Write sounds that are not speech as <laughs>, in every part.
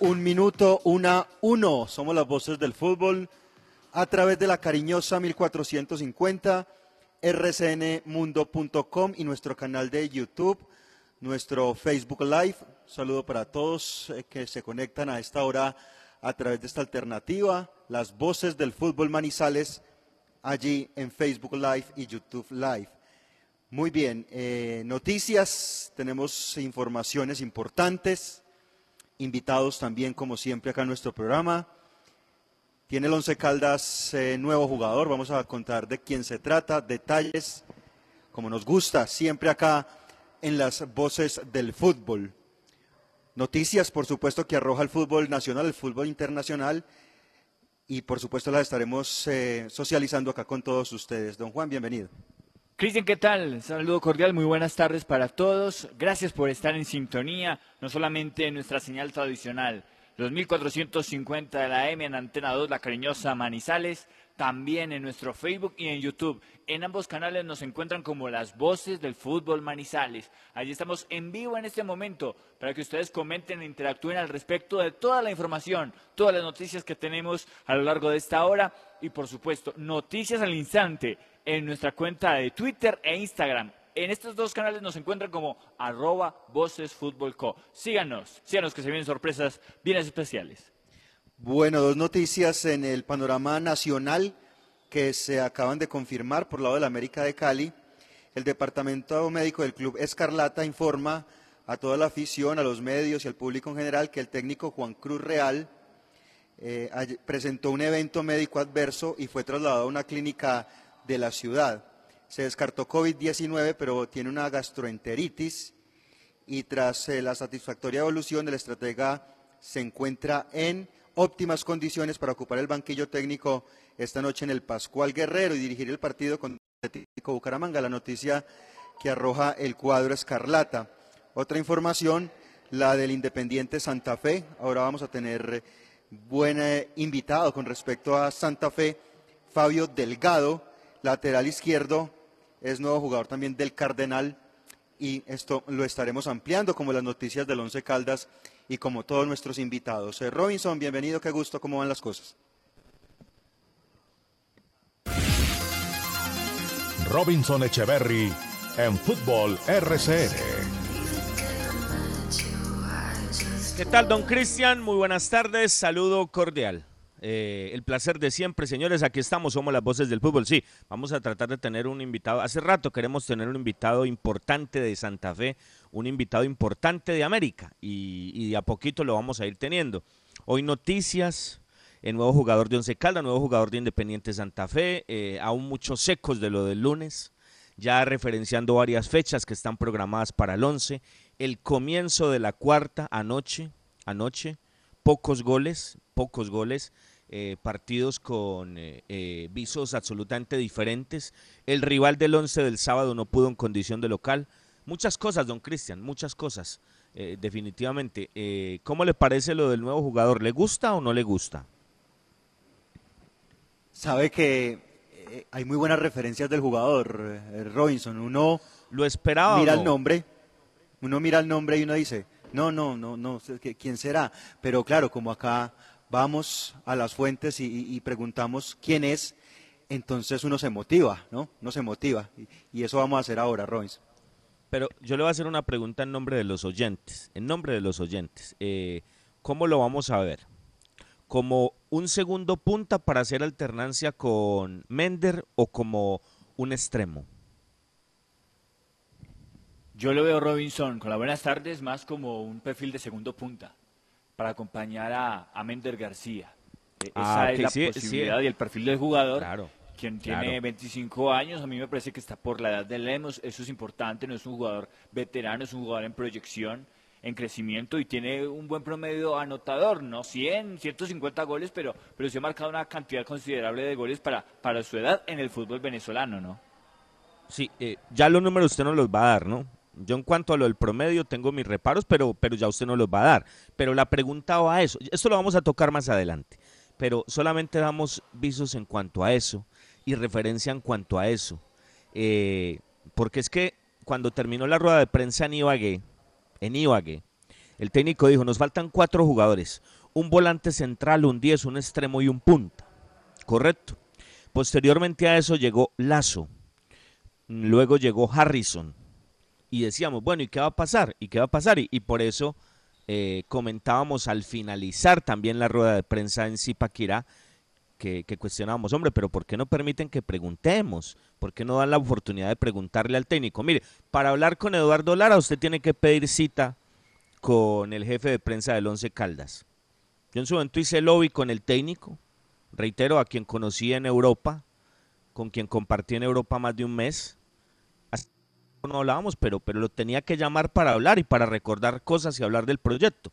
Un minuto, una, uno. Somos las voces del fútbol a través de la cariñosa 1450, rcnmundo.com y nuestro canal de YouTube, nuestro Facebook Live. Saludo para todos eh, que se conectan a esta hora a través de esta alternativa, las voces del fútbol Manizales, allí en Facebook Live y YouTube Live. Muy bien, eh, noticias, tenemos informaciones importantes invitados también, como siempre, acá en nuestro programa. Tiene el Once Caldas eh, nuevo jugador, vamos a contar de quién se trata, detalles, como nos gusta, siempre acá en las voces del fútbol. Noticias, por supuesto, que arroja el fútbol nacional, el fútbol internacional, y por supuesto las estaremos eh, socializando acá con todos ustedes. Don Juan, bienvenido. Cristian, ¿qué tal? Saludo cordial, muy buenas tardes para todos. Gracias por estar en sintonía, no solamente en nuestra señal tradicional, los 1450 de la M en Antena 2, la cariñosa Manizales, también en nuestro Facebook y en YouTube. En ambos canales nos encuentran como las voces del fútbol Manizales. Allí estamos en vivo en este momento para que ustedes comenten e interactúen al respecto de toda la información, todas las noticias que tenemos a lo largo de esta hora y por supuesto noticias al instante en nuestra cuenta de Twitter e Instagram. En estos dos canales nos encuentran como arroba Voces Fútbol Co. Síganos, síganos que se vienen sorpresas bien especiales. Bueno, dos noticias en el panorama nacional que se acaban de confirmar por lado de la América de Cali. El Departamento Médico del Club Escarlata informa a toda la afición, a los medios y al público en general que el técnico Juan Cruz Real eh, presentó un evento médico adverso y fue trasladado a una clínica de la ciudad. Se descartó COVID-19, pero tiene una gastroenteritis y tras eh, la satisfactoria evolución, el estratega se encuentra en óptimas condiciones para ocupar el banquillo técnico esta noche en el Pascual Guerrero y dirigir el partido con Atlético Bucaramanga. La noticia que arroja el cuadro escarlata. Otra información, la del Independiente Santa Fe. Ahora vamos a tener eh, buen eh, invitado con respecto a Santa Fe, Fabio Delgado, lateral izquierdo, es nuevo jugador también del Cardenal y esto lo estaremos ampliando como las noticias del Once Caldas y como todos nuestros invitados. Eh, Robinson, bienvenido, qué gusto, ¿cómo van las cosas? Robinson Echeverry en Fútbol RCN. ¿Qué tal, don Cristian? Muy buenas tardes, saludo cordial. Eh, el placer de siempre, señores. Aquí estamos, somos las voces del fútbol. Sí, vamos a tratar de tener un invitado. Hace rato queremos tener un invitado importante de Santa Fe, un invitado importante de América y, de a poquito lo vamos a ir teniendo. Hoy noticias, el nuevo jugador de Once Caldas, nuevo jugador de Independiente Santa Fe, eh, aún muchos secos de lo del lunes, ya referenciando varias fechas que están programadas para el 11, el comienzo de la cuarta anoche, anoche, pocos goles, pocos goles, eh, partidos con eh, eh, visos absolutamente diferentes. El rival del 11 del sábado no pudo en condición de local. Muchas cosas, don Cristian, muchas cosas, eh, definitivamente. ¿Cómo le parece lo del nuevo jugador? ¿Le gusta o no le gusta? Sabe que hay muy buenas referencias del jugador, Robinson. Uno ¿Lo esperaba mira no? el nombre, uno mira el nombre y uno dice, no, no, no, no, ¿quién será? Pero claro, como acá vamos a las fuentes y, y- preguntamos quién es, entonces uno se motiva, ¿no? Uno se motiva. Y, y eso vamos a hacer ahora, Robinson. Pero yo le voy a hacer una pregunta en nombre de los oyentes. En nombre de los oyentes. Eh, ¿cómo lo vamos a ver? ¿Como un segundo punta para hacer alternancia con Mender o como un extremo? Yo lo veo Robinson con las buenas tardes más como un perfil de segundo punta para acompañar a, a Mender García. E- Ah, Esa es la sí, posibilidad sí. y el perfil del jugador. Claro. Quien tiene claro. 25 años, a mí me parece que está por la edad de Lemos, eso es importante, no es un jugador veterano, es un jugador en proyección, en crecimiento y tiene un buen promedio anotador, no 100, 150 goles, pero, pero sí ha marcado una cantidad considerable de goles para, para su edad en el fútbol venezolano, ¿no? Sí, eh, ya los números usted no los va a dar, ¿no? Yo en cuanto a lo del promedio tengo mis reparos, pero, pero ya usted no los va a dar. Pero la pregunta va a eso. Esto lo vamos a tocar más adelante. Pero solamente damos visos en cuanto a eso y referencia en cuanto a eso. Eh, porque es que cuando terminó la rueda de prensa en Ibagué, en Ibagué, el técnico dijo, nos faltan cuatro jugadores. Un volante central, un 10, un extremo y un punta. Correcto. Posteriormente a eso llegó Lazo. Luego llegó Harrison. Y decíamos, bueno, ¿y qué va a pasar? ¿Y qué va a pasar? Y, y por eso eh, comentábamos al finalizar también la rueda de prensa en Zipaquirá que, que cuestionábamos, hombre, pero ¿por qué no permiten que preguntemos? ¿Por qué no dan la oportunidad de preguntarle al técnico? Mire, para hablar con Eduardo Lara usted tiene que pedir cita con el jefe de prensa del Once Caldas. Yo en su momento hice lobby con el técnico, reitero, a quien conocí en Europa, con quien compartí en Europa más de un mes. No hablábamos, pero, pero lo tenía que llamar para hablar y para recordar cosas y hablar del proyecto.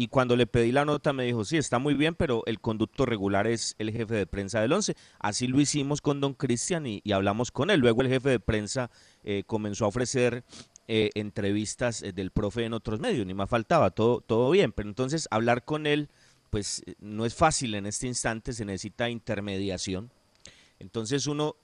Y cuando le pedí la nota me dijo, sí, está muy bien, pero el conducto regular es el jefe de prensa del 11. Así lo hicimos con don Cristian y, hablamos con él. Luego el jefe de prensa eh, comenzó a ofrecer eh, entrevistas eh, del profe en otros medios, ni más faltaba, todo, todo bien. Pero entonces hablar con él, pues no es fácil en este instante, se necesita intermediación. Entonces uno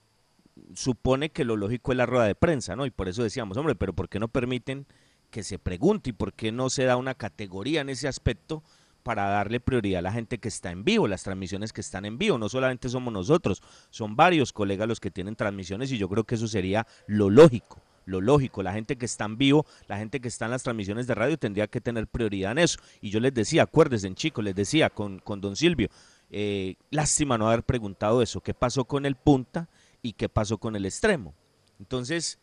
supone que lo lógico es la rueda de prensa, ¿no? Y por eso decíamos, hombre, pero ¿por qué no permiten que se pregunte y por qué no se da una categoría en ese aspecto para darle prioridad a la gente que está en vivo, las transmisiones que están en vivo? No solamente somos nosotros, son varios colegas los que tienen transmisiones y yo creo que eso sería lo lógico. Lo lógico, la gente que está en vivo, la gente que está en las transmisiones de radio tendría que tener prioridad en eso. Y yo les decía, acuérdense, chicos, les decía con, con don Silvio, eh, lástima no haber preguntado eso, qué pasó con el punta y qué pasó con el extremo. Entonces,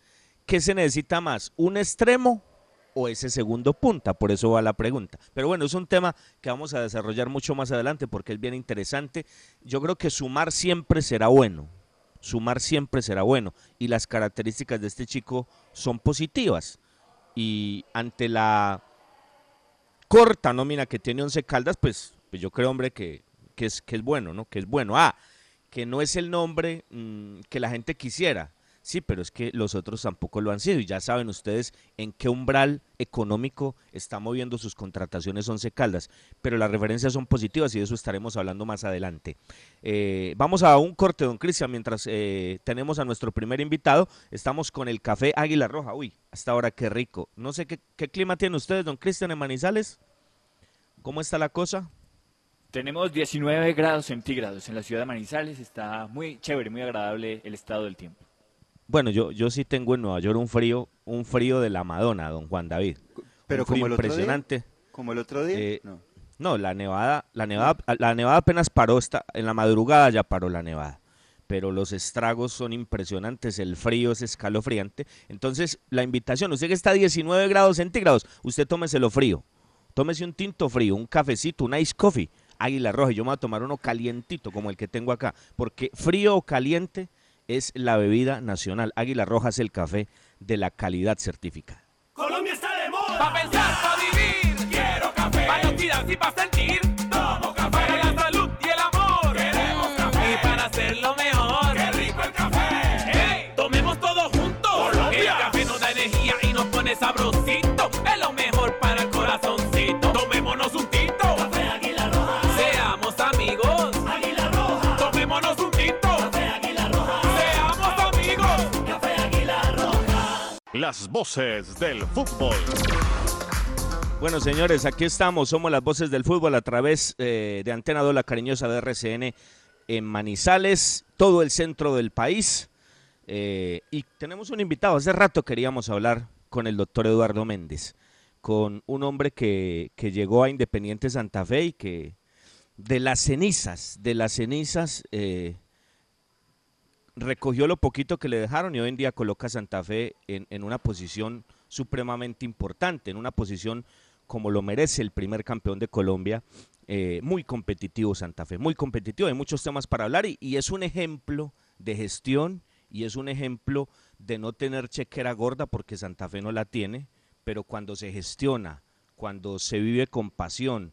¿qué se necesita más? ¿Un extremo o ese segundo punta? Por eso va la pregunta. Pero bueno, es un tema que vamos a desarrollar mucho más adelante porque es bien interesante. Yo creo que sumar siempre será bueno. Sumar siempre será bueno. Y las características de este chico son positivas. Y ante la corta nómina que tiene Once Caldas, pues, pues yo creo, hombre, que, que, es, que es bueno, ¿no? Que es bueno. Ah, que no es el nombre mmm, que la gente quisiera. Sí, pero es que los otros tampoco lo han sido y ya saben ustedes en qué umbral económico está moviendo sus contrataciones Once Caldas, pero las referencias son positivas y de eso estaremos hablando más adelante. Eh, vamos a un corte, don Cristian, mientras eh, tenemos a nuestro primer invitado. Estamos con el café Águila Roja. Uy, hasta ahora qué rico. No sé qué, qué clima tienen ustedes, don Cristian, en Manizales. ¿Cómo está la cosa? Tenemos 19 grados centígrados en la ciudad de Manizales, está muy chévere, muy agradable el estado del tiempo. Bueno, yo, yo sí tengo en Nueva York un frío, un frío de la Madonna, don Juan David. Pero un frío como el otro día. impresionante. Como el otro día. Eh, no. No, la nevada, la nevada, la nevada apenas paró, esta, en la madrugada ya paró la nevada. Pero los estragos son impresionantes, el frío es escalofriante. Entonces, la invitación, usted que está a 19 grados centígrados, usted tómeselo frío. Tómese un tinto frío, un cafecito, un ice coffee, águila roja. Yo me voy a tomar uno calientito como el que tengo acá. Porque frío o caliente es la bebida nacional. Águila Roja es el café de la calidad certificada. Colombia está de moda. Pa' pensar, pa' vivir. Quiero café. Pa' y pa' Voces del fútbol. Bueno, señores, aquí estamos. Somos las voces del fútbol a través eh, de Antena 2, la cariñosa de RCN en Manizales, todo el centro del país. Eh, y tenemos un invitado. Hace rato queríamos hablar con el doctor Eduardo Méndez, con un hombre que, que llegó a Independiente Santa Fe y que de las cenizas, de las cenizas, eh, recogió lo poquito que le dejaron y hoy en día coloca a Santa Fe en, en, una posición supremamente importante, en una posición como lo merece el primer campeón de Colombia, eh, muy competitivo Santa Fe, muy competitivo, hay muchos temas para hablar y, y, es un ejemplo de gestión y es un ejemplo de no tener chequera gorda porque Santa Fe no la tiene, pero cuando se gestiona, cuando se vive con pasión,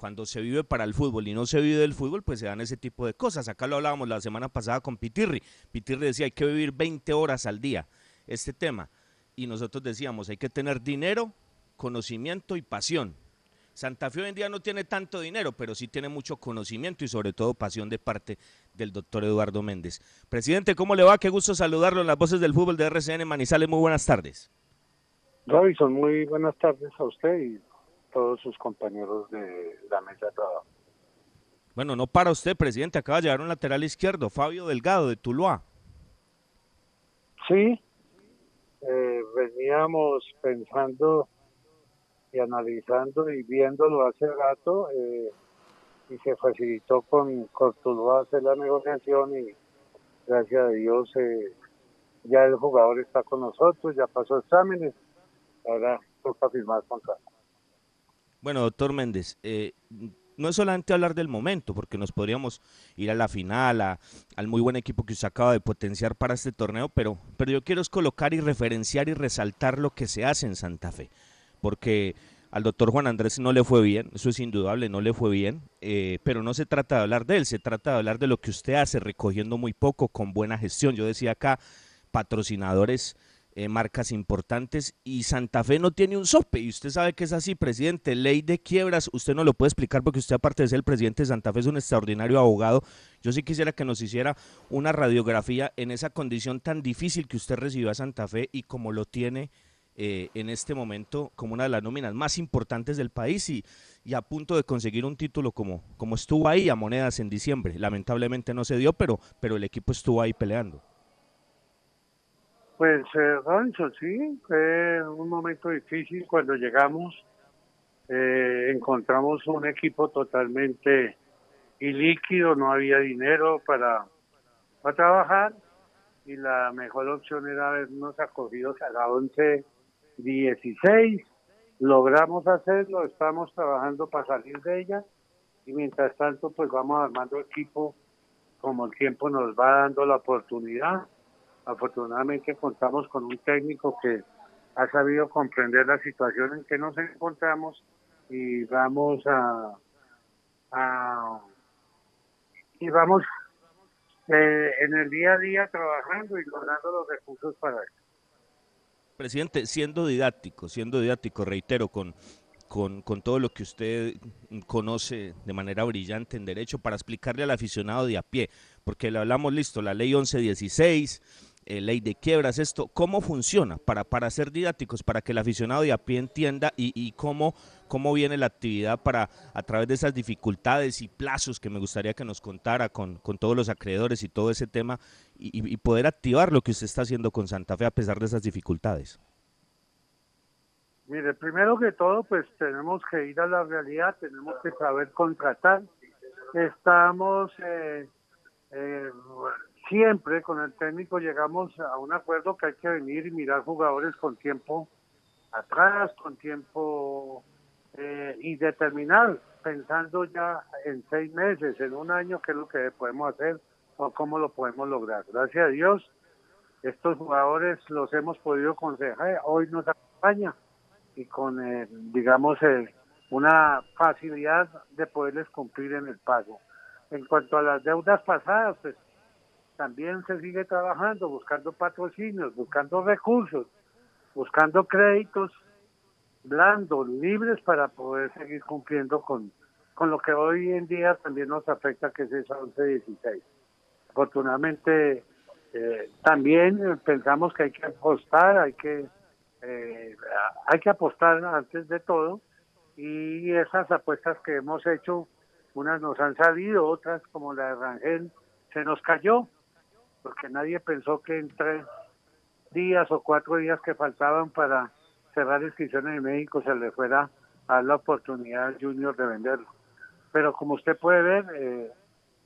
cuando se vive para el fútbol y no se vive del fútbol, pues se dan ese tipo de cosas. Acá lo hablábamos la semana pasada con Pitirri. Pitirri decía hay que vivir 20 horas al día este tema. Y nosotros decíamos hay que tener dinero, conocimiento y pasión. Santa Fe hoy en día no tiene tanto dinero, pero sí tiene mucho conocimiento y sobre todo pasión de parte del doctor Eduardo Méndez. Presidente, ¿cómo le va? Qué gusto saludarlo en las voces del fútbol de RCN Manizales. Muy buenas tardes. Robinson, muy buenas tardes a usted y todos sus compañeros de la mesa de trabajo. Bueno, no para usted, presidente. Acaba de llegar un lateral izquierdo, Fabio Delgado, de Tuluá. Sí, eh, veníamos pensando y analizando y viéndolo hace rato eh, y se facilitó con, con Tuluá hacer la negociación y gracias a Dios eh, ya el jugador está con nosotros, ya pasó exámenes, ahora toca firmar contrato. Bueno, doctor Méndez, eh, no es solamente hablar del momento, porque nos podríamos ir a la final, a, al muy buen equipo que usted acaba de potenciar para este torneo, pero, pero yo quiero es colocar y referenciar y resaltar lo que se hace en Santa Fe, porque al doctor Juan Andrés no le fue bien, eso es indudable, no le fue bien, eh, pero no se trata de hablar de él, se trata de hablar de lo que usted hace, recogiendo muy poco, con buena gestión. Yo decía acá, patrocinadores eh, marcas importantes y Santa Fe no tiene un sope y usted sabe que es así, presidente, ley de quiebras, usted no lo puede explicar porque usted aparte de ser el presidente de Santa Fe es un extraordinario abogado, yo sí quisiera que nos hiciera una radiografía en esa condición tan difícil que usted recibió a Santa Fe y como lo tiene eh, en este momento como una de las nóminas más importantes del país y, y, a punto de conseguir un título como, como estuvo ahí a monedas en diciembre. Lamentablemente no se dio, pero, pero el equipo estuvo ahí peleando. Pues, eh, Rancho, sí, fue un momento difícil cuando llegamos. Eh, encontramos un equipo totalmente ilíquido, no había dinero para, para trabajar y la mejor opción era habernos acogido a la 11-16. Logramos hacerlo, estamos trabajando para salir de ella y mientras tanto pues vamos armando equipo como el tiempo nos va dando la oportunidad afortunadamente contamos con un técnico que ha sabido comprender la situación en que nos encontramos y vamos a, a y vamos eh, en el día a día trabajando y logrando los recursos para eso. Presidente, siendo didáctico, siendo didáctico, reitero, con, con, con, todo lo que usted conoce de manera brillante en derecho para explicarle al aficionado de a pie, porque le hablamos, listo, la ley 1116, eh, ley de quiebras, esto, ¿cómo funciona? Para, para ser didácticos, para que el aficionado de a pie entienda y, y cómo, cómo viene la actividad para, a través de esas dificultades y plazos que me gustaría que nos contara con, con todos los acreedores y todo ese tema y, y poder activar lo que usted está haciendo con Santa Fe a pesar de esas dificultades. Mire, primero que todo, pues tenemos que ir a la realidad, tenemos que saber contratar. Estamos eh, eh, siempre con el técnico llegamos a un acuerdo que hay que venir y mirar jugadores con tiempo atrás, con tiempo eh, y determinar, pensando ya en seis meses, en un año, qué es lo que podemos hacer o cómo lo podemos lograr. Gracias a Dios, estos jugadores los hemos podido consejar, hoy nos acompaña y con, eh, digamos, eh, una facilidad de poderles cumplir en el pago. En cuanto a las deudas pasadas, pues también se sigue trabajando, buscando patrocinios, buscando recursos, buscando créditos blandos, libres para poder seguir cumpliendo con, con lo que hoy en día también nos afecta, que es esa 11-16. Afortunadamente, eh, también pensamos que hay que apostar, hay que, eh, hay que apostar antes de todo, y esas apuestas que hemos hecho, unas nos han salido, otras como la de Rangel, se nos cayó, porque nadie pensó que en tres días o cuatro días que faltaban para cerrar inscripciones en México se le fuera a la oportunidad al Junior de venderlo. Pero como usted puede ver, eh,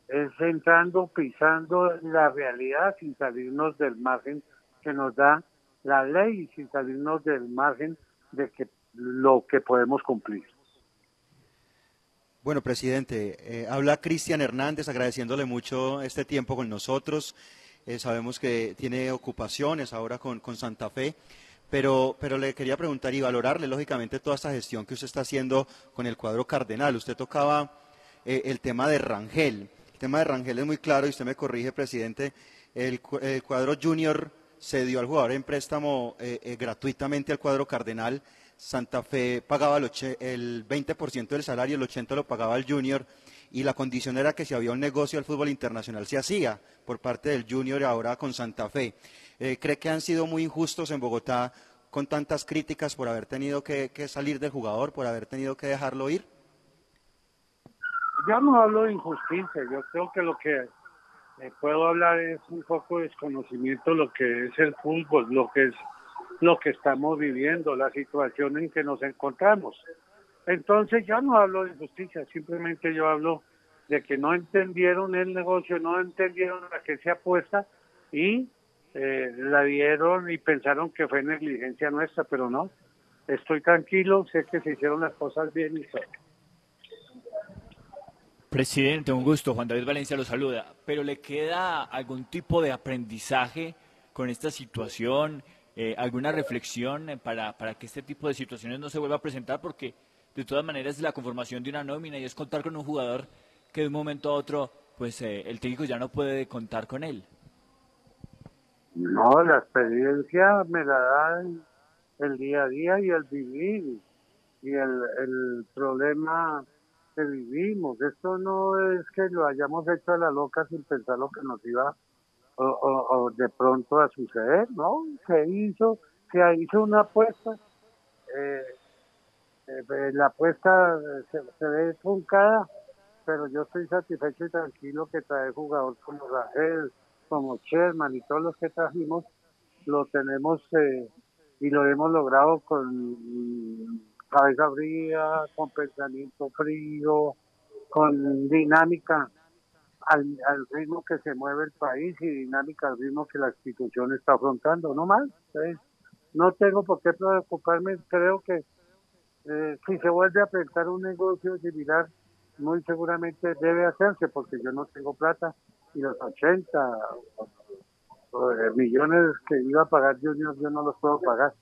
es entrando, pisando la realidad sin salirnos del margen que nos da la ley y sin salirnos del margen de que lo que podemos cumplir. Bueno, presidente, eh, habla Cristian Hernández agradeciéndole mucho este tiempo con nosotros. Eh, sabemos que tiene ocupaciones ahora con, con Santa Fe, pero, pero le quería preguntar y valorarle, lógicamente, toda esta gestión que usted está haciendo con el cuadro cardenal. Usted tocaba eh, el tema de Rangel. El tema de Rangel es muy claro y usted me corrige, presidente. El, el cuadro junior se dio al jugador en préstamo gratuitamente al cuadro cardenal Santa Fe pagaba el, 20% del salario, el 80% lo pagaba el junior y la condición era que si había un negocio del fútbol internacional se hacía por parte del junior y ahora con Santa Fe. Eh, ¿Cree que han sido muy injustos en Bogotá con tantas críticas por haber tenido que, salir del jugador, por haber tenido que dejarlo ir? Ya no hablo de injusticia, yo creo que lo que eh, puedo hablar es un poco de desconocimiento de lo que es el fútbol, lo que es lo que estamos viviendo, la situación en que nos encontramos. Entonces ya no hablo de justicia, simplemente yo hablo de que no entendieron el negocio, no entendieron a qué se apuesta y eh, la dieron y pensaron que fue negligencia nuestra, pero no. Estoy tranquilo, sé que se hicieron las cosas bien y todo. Presidente, un gusto. Juan David Valencia lo saluda. Pero ¿le queda algún tipo de aprendizaje con esta situación? Eh, alguna reflexión eh, para, para que este tipo de situaciones no se vuelva a presentar, porque de todas maneras la conformación de una nómina y es contar con un jugador que de un momento a otro, pues eh, el técnico ya no puede contar con él. No, la experiencia me la da el, día a día y el vivir y el, el problema que vivimos. Esto no es que lo hayamos hecho a la loca sin pensar lo que nos iba o, de pronto a suceder, ¿no? Se hizo, se hizo una apuesta, eh, eh, la apuesta se, ve truncada, pero yo estoy satisfecho y tranquilo que trae jugadores como Rangel, como Sherman y todos los que trajimos, lo tenemos eh, y lo hemos logrado con cabeza fría, con pensamiento frío, con dinámica al, ritmo que se mueve el país y dinámica al ritmo que la institución está afrontando, no más. no tengo por qué preocuparme, creo que eh, si se vuelve a pensar un negocio similar, muy seguramente debe hacerse porque yo no tengo plata y los 80 millones que iba a pagar Junior yo no los puedo pagar.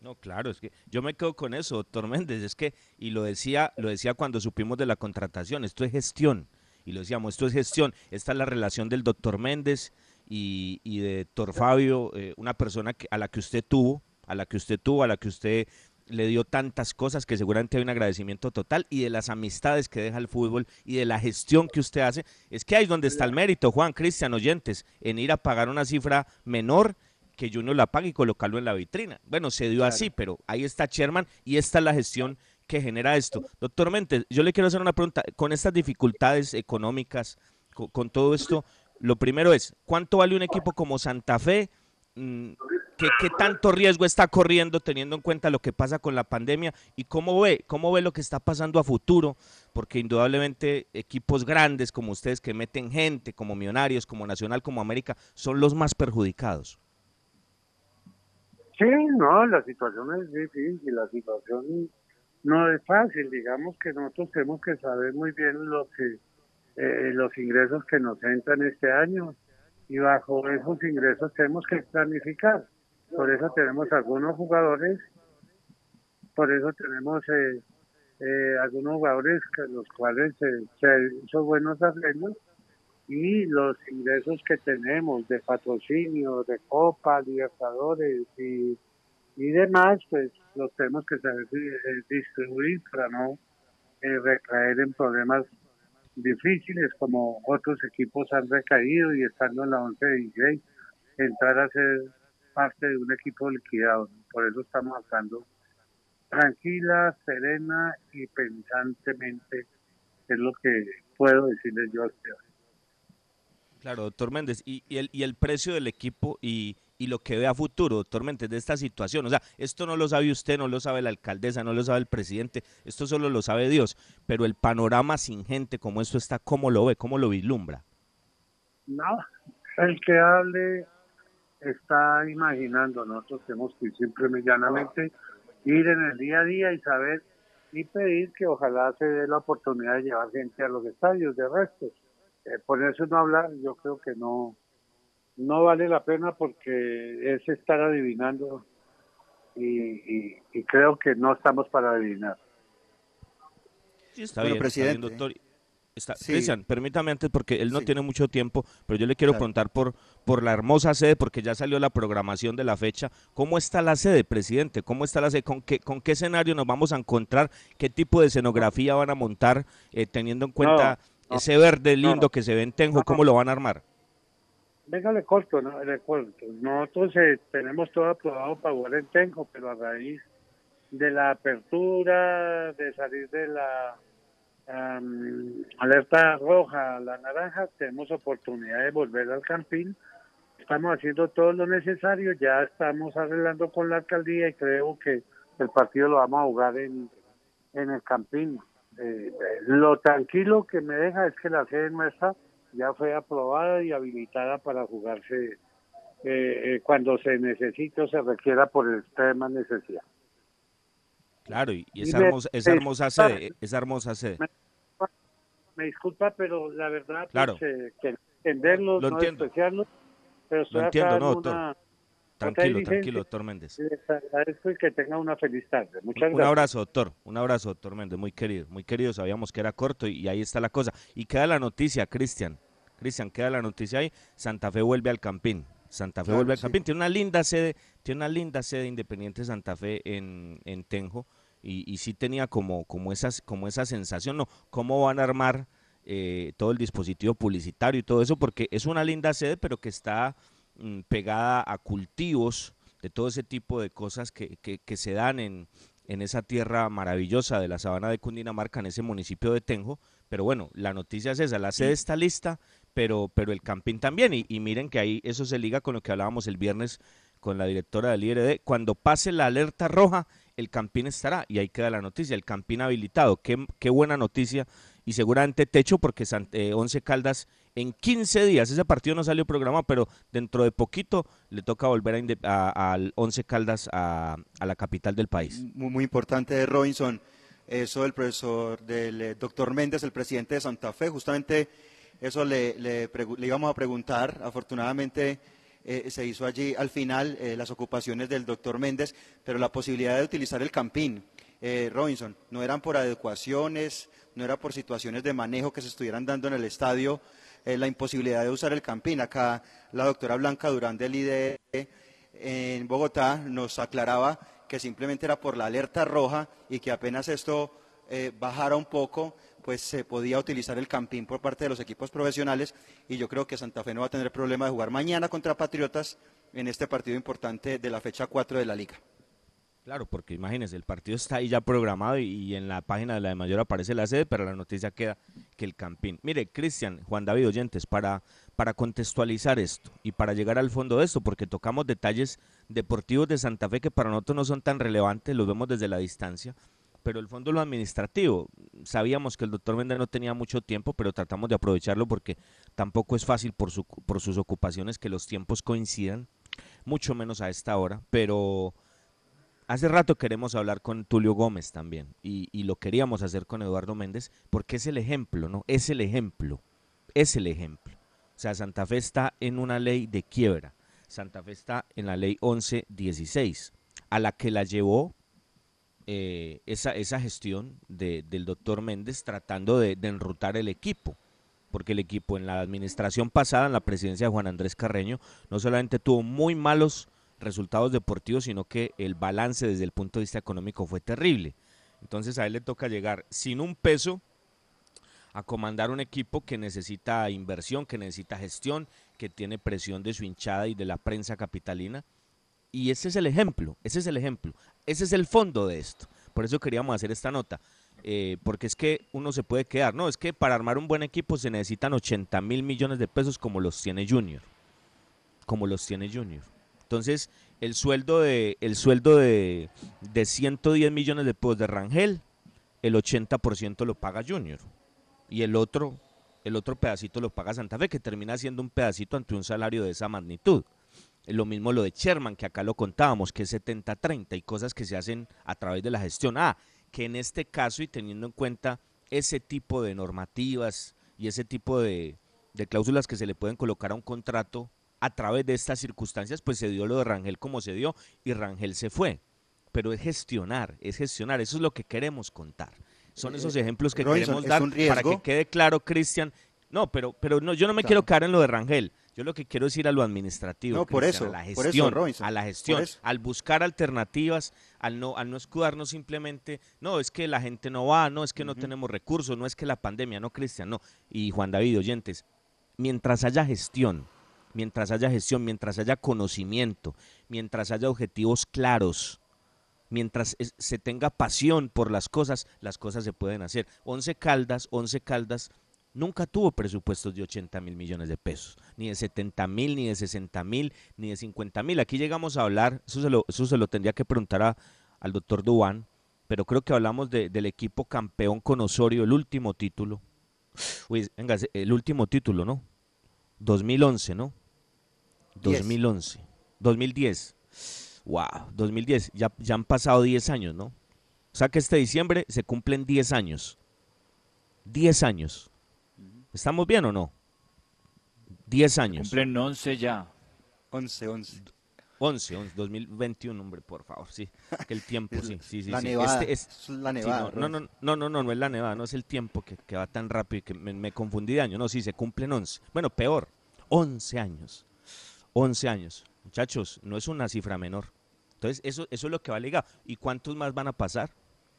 No, claro, es que yo me quedo con eso, doctor Méndez, es que, y lo decía, lo decía cuando supimos de la contratación, esto es gestión y lo decíamos, esto es gestión, esta es la relación del doctor Méndez y, de doctor Fabio, eh, una persona que, a la que usted tuvo, a la que usted tuvo, a la que usted le dio tantas cosas que seguramente hay un agradecimiento total y de las amistades que deja el fútbol y de la gestión que usted hace. Es que ahí es donde está el mérito, Juan Cristian Oyentes, en ir a pagar una cifra menor que Junior la pague y colocarlo en la vitrina. Bueno, se dio así, pero ahí está Sherman y esta es la gestión que genera esto. Doctor Mentes, yo le quiero hacer una pregunta. Con estas dificultades económicas, con, todo esto, lo primero es, ¿cuánto vale un equipo como Santa Fe? ¿Qué, ¿Qué, tanto riesgo está corriendo teniendo en cuenta lo que pasa con la pandemia? ¿Y cómo ve, cómo ve lo que está pasando a futuro? Porque indudablemente equipos grandes como ustedes que meten gente, como Millonarios, como Nacional, como América, son los más perjudicados. Sí, no, la situación es difícil, la situación no es fácil, digamos que nosotros tenemos que saber muy bien lo que eh, los ingresos que nos entran este año y bajo esos ingresos tenemos que planificar. Por eso tenemos algunos jugadores, por eso tenemos eh, eh, algunos jugadores que los cuales se hizo buenos arreglos y los ingresos que tenemos de patrocinio, de Copa, Libertadores y y demás, pues los tenemos que saber eh, distribuir para no eh, recaer en problemas difíciles como otros equipos han recaído y estando en la 11 de DJ, entrar a ser parte de un equipo liquidado. Por eso estamos hablando tranquila, serena y pensantemente, es lo que puedo decirles yo a ustedes. Claro, doctor Méndez, y, el, y el precio del equipo y, y lo que ve a futuro, doctor Méndez, de esta situación. O sea, esto no lo sabe usted, no lo sabe la alcaldesa, no lo sabe el presidente, esto solo lo sabe Dios. Pero el panorama sin gente como esto está, ¿cómo lo ve? ¿Cómo lo vislumbra? No, el que hable está imaginando. Nosotros tenemos que siempre llanamente ir en el día a día y saber y pedir que ojalá se dé la oportunidad de llevar gente a los estadios. De resto, eh, ponerse no hablar, yo creo que no no vale la pena porque es estar adivinando y, y, creo que no estamos para adivinar. Sí, está, bien, presidente. doctor. Cristian, permítame antes porque él no tiene mucho tiempo, pero yo le quiero contar por, por la hermosa sede, porque ya salió la programación de la fecha. ¿Cómo está la sede, presidente? ¿Cómo está la sede? ¿Con qué, con qué escenario nos vamos a encontrar? ¿Qué tipo de escenografía van a montar eh, teniendo en cuenta ese verde lindo que se ve en Tenjo? ¿Cómo lo van a armar? Venga, le corto, ¿no? Le corto. Nosotros eh, tenemos todo aprobado para jugar en Tenjo, pero a raíz de la apertura, de salir de la alerta roja, la naranja, tenemos oportunidad de volver al campín. Estamos haciendo todo lo necesario, ya estamos arreglando con la alcaldía y creo que el partido lo vamos a jugar en, en el campín. Eh, lo tranquilo que me deja es que la sede nuestra ya fue aprobada y habilitada para jugarse eh, eh, cuando se necesite o se requiera por el tema necesidad. Claro, y, esa, hermosa, esa hermosa sede, esa hermosa sede. Me, disculpa, pero la verdad, claro. pues, eh, que entenderlo, no despreciarlo, pero estoy lo entiendo, no, doctor. tranquilo, tranquilo, doctor Méndez. Les agradezco y que tenga una feliz tarde. Muchas un, abrazo, doctor. Un abrazo, doctor Méndez. Muy querido, muy querido. Sabíamos que era corto y, ahí está la cosa. Y queda la noticia, Cristian. Cristian, queda la noticia ahí. Santa Fe vuelve al Campín. Santa Fe vuelve al Campín. Tiene una linda sede, tiene una linda sede independiente Santa Fe en, en Tenjo y, sí tenía como, como, esas, como esa sensación, ¿no? ¿Cómo van a armar eh, todo el dispositivo publicitario y todo eso? Porque es una linda sede, pero que está mm, pegada a cultivos de todo ese tipo de cosas que, que, se dan en, en esa tierra maravillosa de la sabana de Cundinamarca, en ese municipio de Tenjo. Pero bueno, la noticia es esa, la sede está lista, pero, pero el camping también. Y, y miren que ahí eso se liga con lo que hablábamos el viernes con la directora del IRD. Cuando pase la alerta roja, el Campín estará. Y ahí queda la noticia, el Campín habilitado. Qué, buena noticia. Y seguramente techo porque eh, Once Caldas en 15 días, ese partido no salió programado, pero dentro de poquito le toca volver al Once Caldas a, la capital del país. Muy, muy importante, Robinson. Eso del profesor, del eh, doctor Méndez, el presidente de Santa Fe, justamente eso le, le, le íbamos a preguntar. Afortunadamente eh, se hizo allí al final eh, las ocupaciones del doctor Méndez, pero la posibilidad de utilizar el campín, eh, Robinson, no eran por adecuaciones, no era por situaciones de manejo que se estuvieran dando en el estadio, la imposibilidad de usar el campín. Acá la doctora Blanca Durán del IDE en Bogotá nos aclaraba que simplemente era por la alerta roja y que apenas esto bajara un poco, pues se podía utilizar el campín por parte de los equipos profesionales y yo creo que Santa Fe no va a tener problema de jugar mañana contra Patriotas en este partido importante de la fecha 4 de la liga. Claro, porque imagínense, el partido está ahí ya programado y, en la página de la de mayor aparece la sede, pero la noticia queda que el Campín. Mire, Cristian, Juan David Oyentes, para, para contextualizar esto y para llegar al fondo de esto, porque tocamos detalles deportivos de Santa Fe que para nosotros no son tan relevantes, los vemos desde la distancia, pero el fondo lo administrativo. Sabíamos que el doctor Méndez no tenía mucho tiempo, pero tratamos de aprovecharlo porque tampoco es fácil por, su, por sus ocupaciones que los tiempos coincidan, mucho menos a esta hora, pero hace rato queremos hablar con Tulio Gómez también y, y lo queríamos hacer con Eduardo Méndez porque es el ejemplo, ¿no? Es el ejemplo, es el ejemplo. O sea, Santa Fe está en una ley de quiebra. Santa Fe está en la ley 1116, a la que la llevó eh, esa, esa gestión del doctor Méndez tratando de, enrutar el equipo, porque el equipo en la administración pasada, en la presidencia de Juan Andrés Carreño, no solamente tuvo muy malos resultados deportivos, sino que el balance desde el punto de vista económico fue terrible. Entonces a él le toca llegar sin un peso a comandar un equipo que necesita inversión, que necesita gestión, que tiene presión de su hinchada y de la prensa capitalina. Y ese es el ejemplo, ese es el ejemplo. Ese es el fondo de esto. Por eso queríamos hacer esta nota. Eh, porque es que uno se puede quedar, no, es que para armar un buen equipo se necesitan 80 mil millones de pesos como los tiene Junior. Como los tiene Junior. Entonces, el sueldo de, el sueldo de, de 110 millones de pesos de Rangel, el 80% lo paga Junior. Y el otro, el otro pedacito lo paga Santa Fe, que termina siendo un pedacito ante un salario de esa magnitud. Lo mismo lo de Sherman, que acá lo contábamos, que es 70-30 y cosas que se hacen a través de la gestión. Ah, que en este caso y teniendo en cuenta ese tipo de normativas y ese tipo de, de cláusulas que se le pueden colocar a un contrato a través de estas circunstancias, pues se dio lo de Rangel como se dio y Rangel se fue. Pero es gestionar, es gestionar, eso es lo que queremos contar. Son esos Eh, ejemplos que Robinson, queremos ¿es dar para que quede claro, Cristian. No, pero, pero no, yo no me Claro. quiero quedar en lo de Rangel. Yo lo que quiero es ir a lo administrativo, No, por Cristian, eso, a la por eso, gestión, Robinson, a la gestión, al buscar alternativas, al no, al no escudarnos simplemente, no, es que la gente no va, no, es que no tenemos recursos, no es que la pandemia, no, Cristian, no. Y Juan David, oyentes, mientras haya gestión, mientras haya gestión, mientras haya conocimiento, mientras haya objetivos claros, mientras se tenga pasión por las cosas, las cosas se pueden hacer. Once Caldas, Once Caldas nunca tuvo presupuestos de 80 mil millones de pesos, ni de 70 mil, ni de 60 mil, ni de 50 mil. Aquí llegamos a hablar, eso se lo, eso se lo tendría que preguntar a- al doctor Dubán, pero creo que hablamos de- del equipo campeón con Osorio, el último título. Uy, venga, el último título, ¿no? 2011, ¿no? Diez. 2011. 2010. Wow, 2010. Ya, ya han pasado 10 años, ¿no? O sea que este diciembre se cumplen 10 años. 10 años. ¿Estamos bien o no? 10 años. Cumplen 11 ya. 11, 11. 11, 11, 2021, hombre, por favor, sí. Que el tiempo, <laughs> sí, sí, sí. la sí. nevada, Este es- es la sí, nevada, no, no, no, no, no, no, no es la nevada, no es el tiempo que, que va tan rápido y que me, me confundí de año. No, sí, se cumplen 11. Bueno, peor, 11 años. 11 años. Muchachos, no es una cifra menor. Entonces, eso, eso es lo que va ligado. ¿Y cuántos más van a pasar?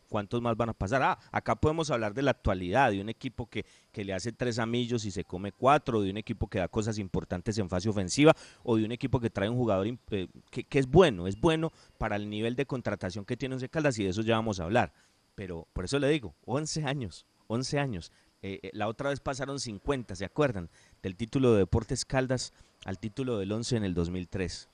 ¿Cuántos más van a pasar? Ah, acá podemos hablar de la actualidad, de un equipo que, que le hace tres amillos y se come cuatro, de un equipo que da cosas importantes en fase ofensiva, o de un equipo que trae un jugador eh, que, que es bueno, es bueno para el nivel de contratación que tiene Once Caldas y de eso ya vamos a hablar. Pero por eso le digo, 11 años, 11 años. Eh, eh, la otra vez pasaron 50, ¿se acuerdan? Del título de Deportes Caldas al título del 11 en el 2003.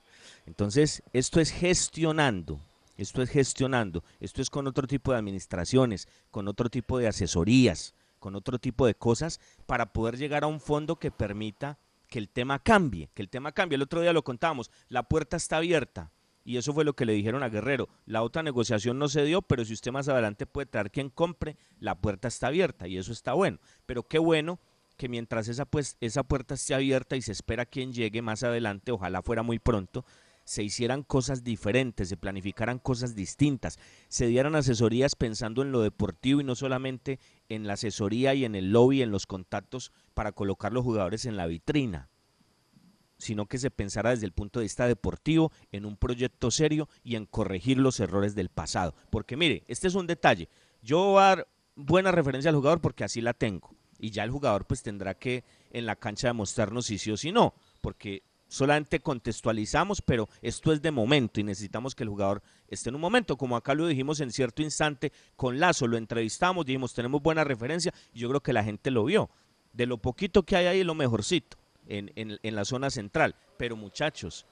Entonces, esto es gestionando, esto es gestionando, esto es con otro tipo de administraciones, con otro tipo de asesorías, con otro tipo de cosas para poder llegar a un fondo que permita que el tema cambie, que el tema cambie. El otro día lo contábamos, la puerta está abierta. Y eso fue lo que le dijeron a Guerrero. La otra negociación no se dio, pero si usted más adelante puede traer quien compre, la puerta está abierta y eso está bueno. Pero qué bueno que mientras esa, pues, esa puerta esté abierta y se espera quien llegue más adelante, ojalá fuera muy pronto, se hicieran cosas diferentes, se planificaran cosas distintas, se dieran asesorías pensando en lo deportivo y no solamente en la asesoría y en el lobby, en los contactos para colocar los jugadores en la vitrina sino que se pensara desde el punto de vista deportivo, en un proyecto serio y en corregir los errores del pasado. Porque mire, este es un detalle. Yo voy a dar buena referencia al jugador porque así la tengo. Y ya el jugador pues tendrá que en la cancha demostrarnos si sí o si no. Porque solamente contextualizamos, pero esto es de momento y necesitamos que el jugador esté en un momento. Como acá lo dijimos en cierto instante, con Lazo lo entrevistamos, dijimos tenemos buena referencia y yo creo que la gente lo vio. De lo poquito que hay ahí, lo mejorcito en, en, en la zona central. Pero muchachos,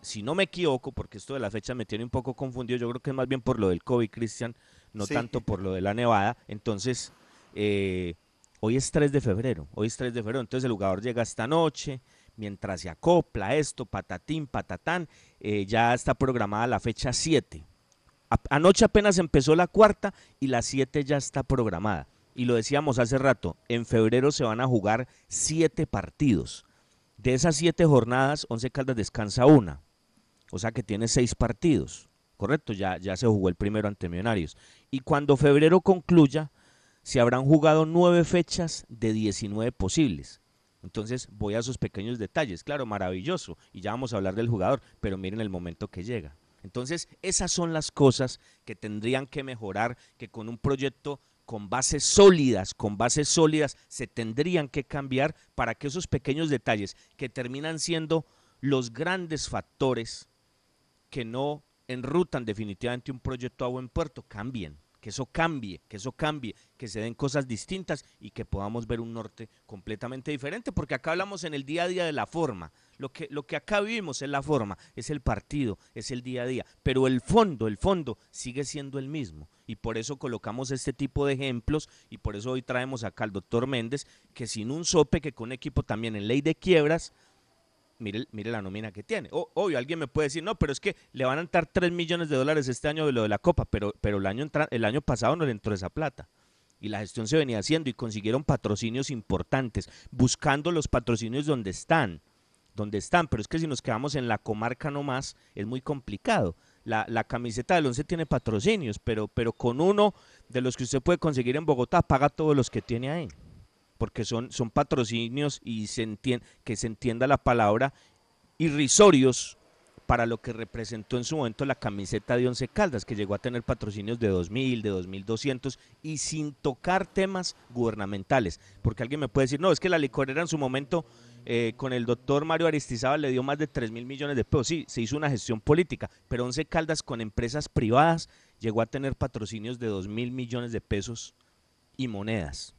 si no me equivoco, porque esto de la fecha me tiene un poco confundido, yo creo que es más bien por lo del COVID, Cristian, no Sí. tanto por lo de la nevada. Entonces, eh, hoy es 3 de febrero, hoy es 3 de febrero, entonces el jugador llega esta noche, mientras se acopla esto, patatín, patatán, eh, ya está programada la fecha 7. A- Anoche apenas empezó la cuarta y la 7 ya está programada. Y lo decíamos hace rato, en febrero se van a jugar siete partidos. De esas siete jornadas, Once Caldas descansa una. O sea que tiene seis partidos. Correcto, ya, ya se jugó el primero ante Millonarios. Y cuando febrero concluya, se habrán jugado nueve fechas de 19 posibles. Entonces voy a esos pequeños detalles. Claro, maravilloso. Y ya vamos a hablar del jugador, pero miren el momento que llega. Entonces, esas son las cosas que tendrían que mejorar, que con un proyecto con bases sólidas, con bases sólidas, se tendrían que cambiar para que esos pequeños detalles que terminan siendo los grandes factores que no enrutan definitivamente un proyecto a buen puerto, cambien, que eso cambie, que eso cambie, que se den cosas distintas y que podamos ver un norte completamente diferente, porque acá hablamos en el día a día de la forma, lo que, lo que acá vivimos es la forma, es el partido, es el día a día, pero el fondo, el fondo sigue siendo el mismo. Y por eso colocamos este tipo de ejemplos y por eso hoy traemos acá al doctor Méndez, que sin un sope, que con equipo también en ley de quiebras, mire, mire la nómina que tiene. obvio, alguien me puede decir, no, pero es que le van a entrar 3 millones de dólares este año de lo de la Copa, pero, pero el, año el año pasado no le entró esa plata. Y la gestión se venía haciendo y consiguieron patrocinios importantes, buscando los patrocinios donde están, donde están. Pero es que si nos quedamos en la comarca nomás, es muy complicado. La, la, camiseta del 11 tiene patrocinios, pero, pero con uno de los que usted puede conseguir en Bogotá, paga todos los que tiene ahí porque son, son patrocinios y que se entienda la palabra, irrisorios para lo que representó en su momento la camiseta de Once Caldas, que llegó a tener patrocinios de 2.000, de 2.200 y sin tocar temas gubernamentales. Porque alguien me puede decir, no, es que la licorera en su momento eh, con el doctor Mario Aristizábal le dio más de 3 mil millones de pesos. Sí, se hizo una gestión política, pero Once Caldas con empresas privadas llegó a tener patrocinios de 2 mil millones de pesos y monedas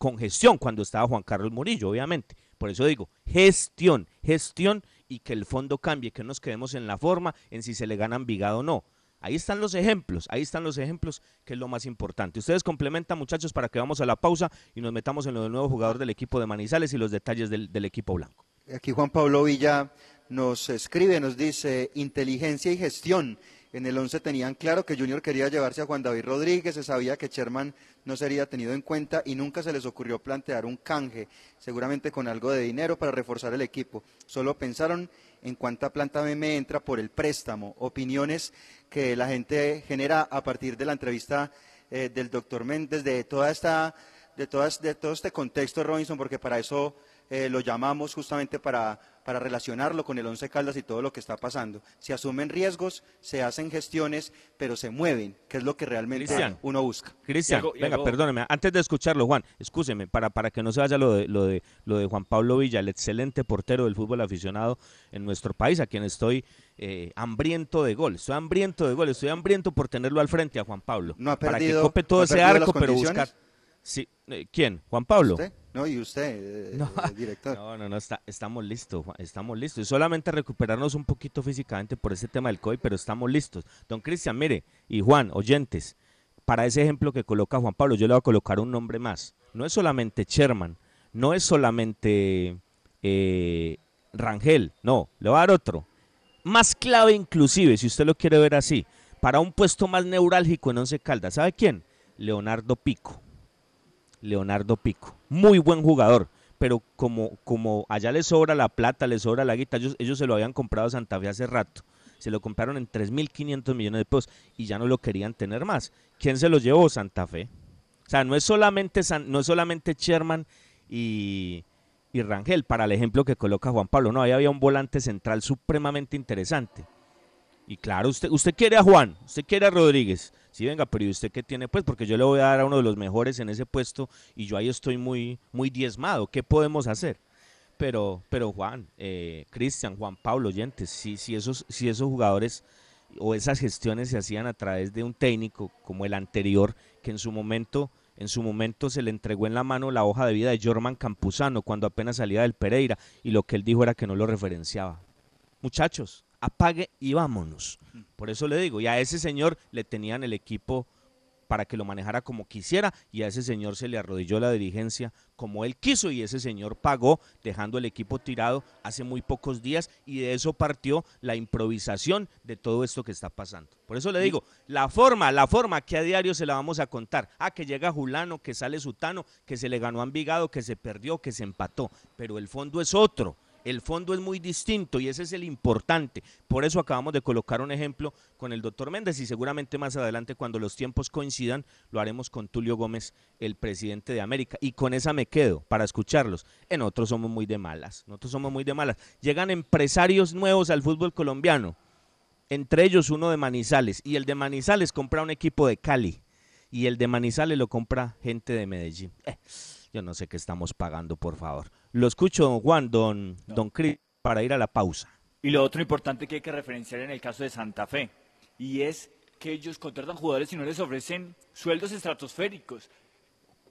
con gestión cuando estaba Juan Carlos Murillo, obviamente. Por eso digo, gestión, gestión y que el fondo cambie, que nos quedemos en la forma, en si se le gana Envigado o no. Ahí están los ejemplos, ahí están los ejemplos, que es lo más importante. Ustedes complementan, muchachos, para que vamos a la pausa y nos metamos en lo del nuevo jugador del equipo de Manizales y los detalles del, del equipo blanco. Aquí Juan Pablo Villa nos escribe, nos dice, inteligencia y gestión en el 11 tenían claro que Junior quería llevarse a Juan David Rodríguez, se sabía que Sherman no sería tenido en cuenta y nunca se les ocurrió plantear un canje, seguramente con algo de dinero para reforzar el equipo. Solo pensaron en cuánta planta me entra por el préstamo. Opiniones que la gente genera a partir de la entrevista eh, del doctor Méndez, de toda esta, de, todas, de todo este contexto, Robinson, porque para eso eh, lo llamamos justamente para, para relacionarlo con el Once Caldas y todo lo que está pasando. Se asumen riesgos, se hacen gestiones, pero se mueven, que es lo que realmente uno busca. Cristian, venga, perdóneme, antes de escucharlo, Juan, escúcheme, para, para que no se vaya lo de, lo, de, lo de Juan Pablo Villa, el excelente portero del fútbol aficionado en nuestro país, a quien estoy eh, hambriento de gol. Estoy hambriento de gol, estoy hambriento por tenerlo al frente a Juan Pablo. No ha perdido, para que cope todo ese arco, pero buscar Sí, eh, ¿quién? ¿Juan Pablo? No, y usted, eh, no, eh, director. No, no, no, estamos listos, estamos listos. Y solamente recuperarnos un poquito físicamente por ese tema del COVID, pero estamos listos. Don Cristian, mire, y Juan, oyentes, para ese ejemplo que coloca Juan Pablo, yo le voy a colocar un nombre más. No es solamente Sherman, no es solamente Rangel, no, le voy a dar otro. Más clave inclusive, si usted lo quiere ver así, para un puesto más neurálgico en Once Caldas. ¿Sabe quién? Leonardo Pico. Leonardo Pico. Muy buen jugador, pero como, como allá le sobra la plata, le sobra la guita, ellos, se lo habían comprado a Santa Fe hace rato. Se lo compraron en 3.500 millones de pesos y ya no lo querían tener más. ¿Quién se lo llevó? Santa Fe. O sea, no es solamente, no es solamente Sherman y, y Rangel, para el ejemplo que coloca Juan Pablo. No, ahí había un volante central supremamente interesante. Y claro, usted, usted quiere a Juan, usted quiere a Rodríguez. Sí, venga, pero ¿y usted qué tiene? Pues porque yo le voy a dar a uno de los mejores en ese puesto y yo ahí estoy muy, muy diezmado. ¿Qué podemos hacer? Pero, pero Juan, eh, Cristian, Juan Pablo, oyentes, si, si, esos, si esos jugadores o esas gestiones se hacían a través de un técnico como el anterior, que en su momento, en su momento se le entregó en la mano la hoja de vida de Jorman Campuzano cuando apenas salía del Pereira y lo que él dijo era que no lo referenciaba. Muchachos, apague y vámonos. Por eso le digo, y a ese señor le tenían el equipo para que lo manejara como quisiera y a ese señor se le arrodilló la dirigencia como él quiso y ese señor pagó dejando el equipo tirado hace muy pocos días y de eso partió la improvisación de todo esto que está pasando. Por eso le digo, la forma, la forma que a diario se la vamos a contar, ah, que llega Julano, que sale Sutano, que se le ganó a Envigado, que se perdió, que se empató, pero el fondo es otro. El fondo es muy distinto y ese es el importante. Por eso acabamos de colocar un ejemplo con el doctor Méndez y seguramente más adelante cuando los tiempos coincidan lo haremos con Tulio Gómez, el presidente de América. Y con esa me quedo para escucharlos. En otros somos muy de malas. Nosotros somos muy de malas. Llegan empresarios nuevos al fútbol colombiano. Entre ellos uno de Manizales. Y el de Manizales compra un equipo de Cali. Y el de Manizales lo compra gente de Medellín. Eh, yo no sé qué estamos pagando, por favor. Lo escucho, don Juan, don, don Cris, para ir a la pausa. Y lo otro importante que hay que referenciar en el caso de Santa Fe, y es que ellos contratan jugadores y no les ofrecen sueldos estratosféricos.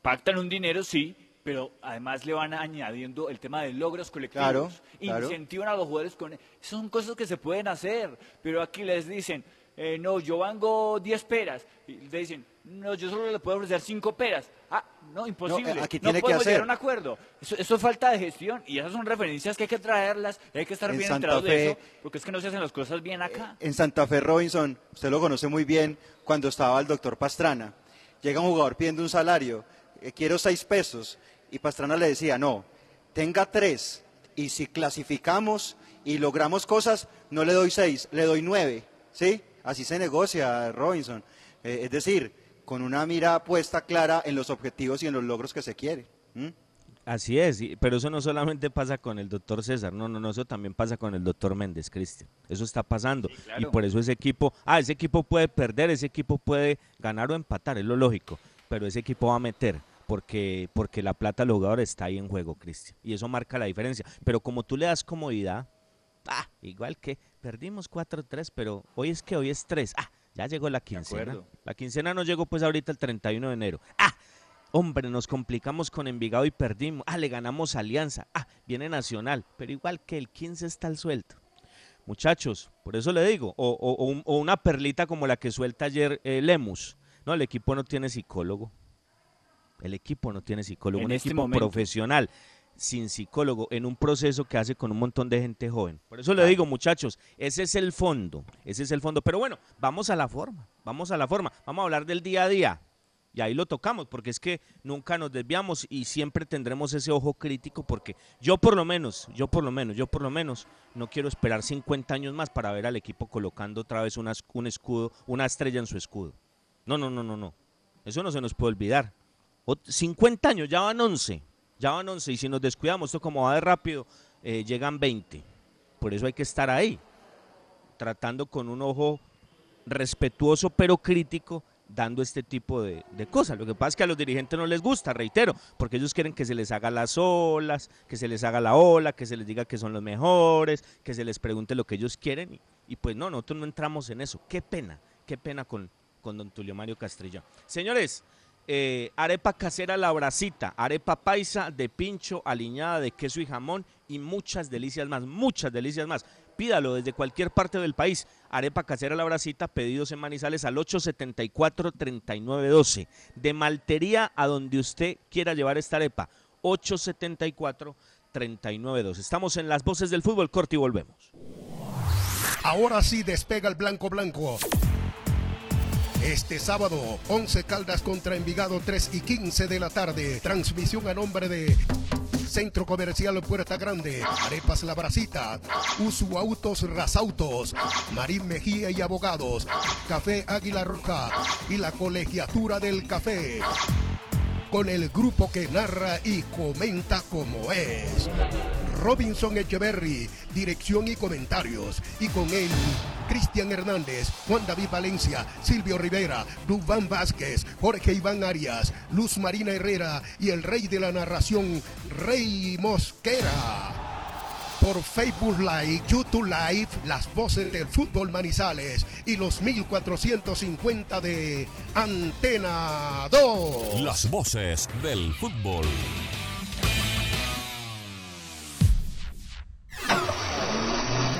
Pactan un dinero, sí, pero además le van añadiendo el tema de logros colectivos. Claro, claro. Incentivan a los jugadores con... Son cosas que se pueden hacer, pero aquí les dicen, eh, no, yo vango 10 peras. Y le dicen, no, yo solo le puedo ofrecer 5 peras. Ah, no, imposible. No, eh, aquí no tiene que podemos hacer. llegar a un acuerdo. Eso, eso es falta de gestión y esas son referencias que hay que traerlas, hay que estar En bien Santa enterados de eso, porque es que no se hacen las cosas bien acá. En Santa Fe Robinson, usted lo conoce muy bien, cuando estaba el doctor Pastrana, llega un jugador pidiendo un salario, eh, quiero seis pesos, y Pastrana le decía, no, tenga tres, y si clasificamos y logramos cosas, no le doy seis, le doy nueve, ¿sí? Así se negocia, Robinson. Eh, es decir, con una mira puesta clara en los objetivos y en los logros que se quiere. Así es, pero eso no solamente pasa con el doctor César, no, no, no, eso también pasa con el doctor Méndez, Cristian. Eso está pasando. claro. Y por eso ese equipo, ah, ese equipo puede perder, ese equipo puede ganar o empatar, es lo lógico, pero ese equipo va a meter. Porque, porque la plata del jugador está ahí en juego, Cristian. Y eso marca la diferencia. Pero como tú le das comodidad, ah, igual que perdimos 4-3, pero hoy es que hoy es 3. Ah, ya llegó la quincena. La quincena no llegó pues ahorita el 31 de enero. Ah, Hombre, nos complicamos con Envigado y perdimos. Ah, le ganamos Alianza. Ah, viene Nacional. Pero igual que el 15 está al suelto. Muchachos, por eso le digo, o, o- o un- o una perlita como la que suelta ayer eh, Lemus. No, el equipo no tiene psicólogo. El equipo no tiene psicólogo. En un este equipo momento. profesional, sin psicólogo, en un proceso que hace con un montón de gente joven. Por eso le digo, muchachos, ese es el fondo. Ese es el fondo. Pero bueno, vamos a la forma. Vamos a la forma. Vamos a hablar del día a día. Y ahí lo tocamos, porque es que nunca nos desviamos y siempre tendremos ese ojo crítico, porque yo por lo menos, yo por lo menos, yo por lo menos, no quiero esperar 50 años más para ver al equipo colocando otra vez una- un escudo, una estrella en su escudo. No, no, no, no, no. Eso no se nos puede olvidar. Ot- 50 años, ya van 11, ya van 11, y si nos descuidamos, esto como va de rápido, eh, llegan 20. Por eso hay que estar ahí, tratando con un ojo respetuoso pero crítico dando este tipo de, de cosas. Lo que pasa es que a los dirigentes no les gusta, reitero, porque ellos quieren que se les haga las olas, que se les haga la ola, que se les diga que son los mejores, que se les pregunte lo que ellos quieren. Y, pues no, nosotros no entramos en eso. Qué pena, qué pena con, con don Tulio Mario Castrillón. Señores, eh, arepa casera la bracita, arepa paisa de pincho, aliñada de queso y jamón y muchas delicias más, muchas delicias más. Pídalo desde cualquier parte del país. Arepa casera la bracita, pedidos en Manizales al 874-3912. De Maltería a donde usted quiera llevar esta arepa. 874-3912. Estamos en las voces del fútbol corto y volvemos. Ahora sí despega el blanco blanco. Este sábado, 11 Caldas contra Envigado 3 y 15 de la tarde. Transmisión a nombre de Centro Comercial Puerta Grande, Arepas La Bracita, Usu Autos Rasautos, Marín Mejía y Abogados, Café Águila Roja y la Colegiatura del Café. Con el grupo que narra y comenta como es. Robinson Echeverry, dirección y comentarios. Y con él, Cristian Hernández, Juan David Valencia, Silvio Rivera, Dubán Vázquez, Jorge Iván Arias, Luz Marina Herrera y el rey de la narración, Rey Mosquera. Por Facebook Live, YouTube Live, las voces del fútbol Manizales y los 1450 de Antena 2. Las voces del fútbol.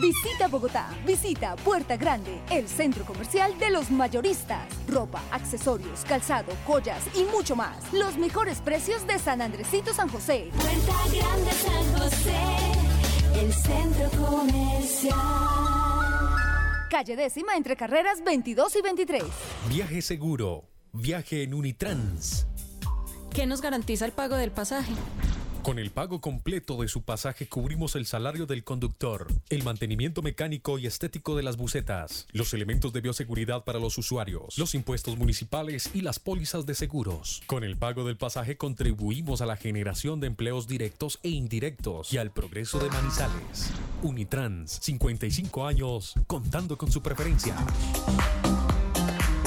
Visita Bogotá, visita Puerta Grande, el centro comercial de los mayoristas. Ropa, accesorios, calzado, joyas y mucho más. Los mejores precios de San Andresito San José. Puerta Grande San José, el centro comercial. Calle décima entre carreras 22 y 23. Viaje seguro. Viaje en Unitrans. ¿Qué nos garantiza el pago del pasaje? Con el pago completo de su pasaje cubrimos el salario del conductor, el mantenimiento mecánico y estético de las bucetas, los elementos de bioseguridad para los usuarios, los impuestos municipales y las pólizas de seguros. Con el pago del pasaje contribuimos a la generación de empleos directos e indirectos y al progreso de Manizales. Unitrans, 55 años, contando con su preferencia.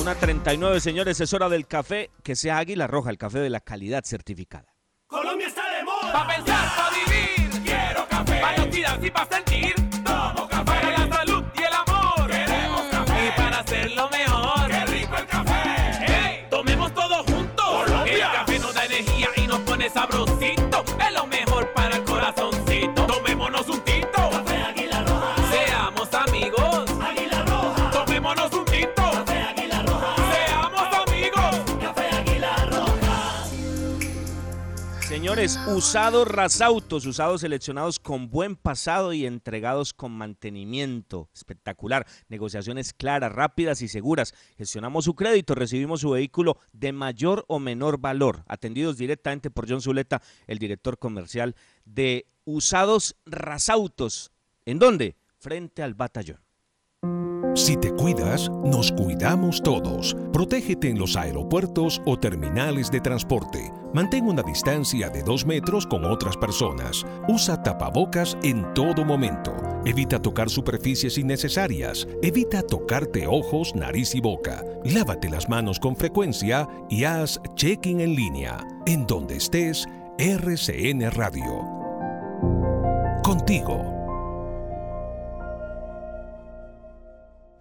Una 39, señores, es hora del café que sea Águila Roja, el café de la calidad certificada. Pa' pensar, pa' vivir. Quiero café. Pa' noticias y pa' sentir. Señores, usados rasautos, usados seleccionados con buen pasado y entregados con mantenimiento. Espectacular. Negociaciones claras, rápidas y seguras. Gestionamos su crédito, recibimos su vehículo de mayor o menor valor. Atendidos directamente por John Zuleta, el director comercial de Usados Rasautos. ¿En dónde? Frente al batallón. Si te cuidas, nos cuidamos todos. Protégete en los aeropuertos o terminales de transporte. Mantén una distancia de dos metros con otras personas. Usa tapabocas en todo momento. Evita tocar superficies innecesarias. Evita tocarte ojos, nariz y boca. Lávate las manos con frecuencia y haz check-in en línea. En donde estés, RCN Radio. Contigo.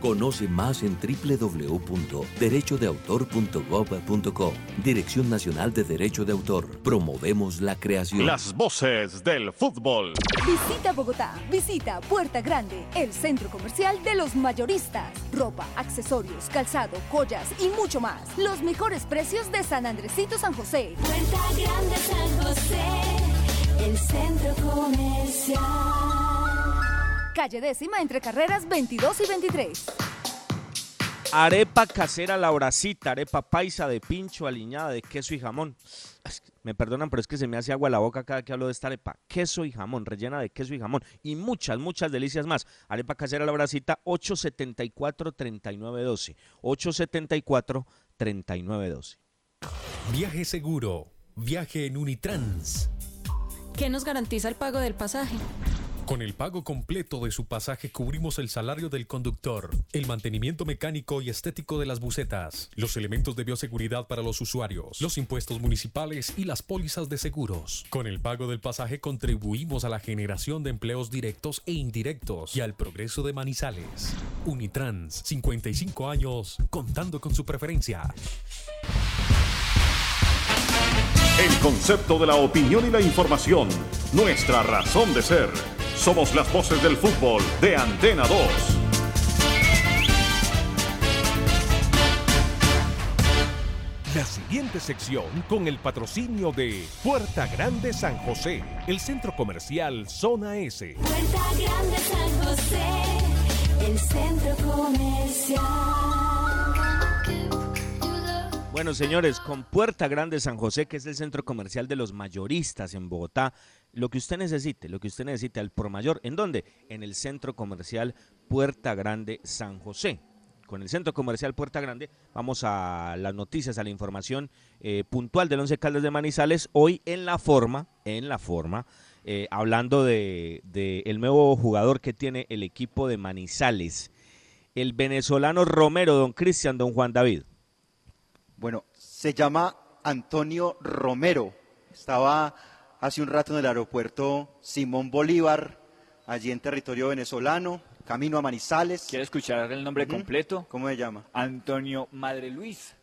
Conoce más en www.derechodeautor.gov.co. Dirección Nacional de Derecho de Autor. Promovemos la creación. Las voces del fútbol. Visita Bogotá, visita Puerta Grande, el centro comercial de los mayoristas. Ropa, accesorios, calzado, joyas y mucho más. Los mejores precios de San Andresito San José. Puerta Grande San José, el centro comercial. Calle décima entre carreras 22 y 23. Arepa casera la horacita, arepa paisa de pincho, aliñada de queso y jamón. Me perdonan, pero es que se me hace agua la boca cada que hablo de esta arepa. Queso y jamón, rellena de queso y jamón. Y muchas, muchas delicias más. Arepa casera la horacita, 874-3912. 874-3912. Viaje seguro. Viaje en Unitrans. ¿Qué nos garantiza el pago del pasaje? Con el pago completo de su pasaje cubrimos el salario del conductor, el mantenimiento mecánico y estético de las bucetas, los elementos de bioseguridad para los usuarios, los impuestos municipales y las pólizas de seguros. Con el pago del pasaje contribuimos a la generación de empleos directos e indirectos y al progreso de Manizales. Unitrans, 55 años, contando con su preferencia. El concepto de la opinión y la información. Nuestra razón de ser. Somos las voces del fútbol de Antena 2. La siguiente sección con el patrocinio de Puerta Grande San José, el centro comercial Zona S. Puerta Grande San José, el centro comercial. Bueno, señores, con Puerta Grande San José, que es el centro comercial de los mayoristas en Bogotá, lo que usted necesite, lo que usted necesite al por mayor, ¿en dónde? En el centro comercial Puerta Grande San José. Con el centro comercial Puerta Grande vamos a las noticias, a la información eh, puntual del Once Caldas de Manizales. Hoy en la forma, en la forma, eh, hablando de, de el nuevo jugador que tiene el equipo de Manizales, el venezolano Romero, don Cristian, don Juan David. Bueno, se llama Antonio Romero. Estaba hace un rato en el aeropuerto Simón Bolívar, allí en territorio venezolano, camino a Manizales. ¿Quiere escuchar el nombre completo? ¿Cómo se llama? Antonio Madre Luis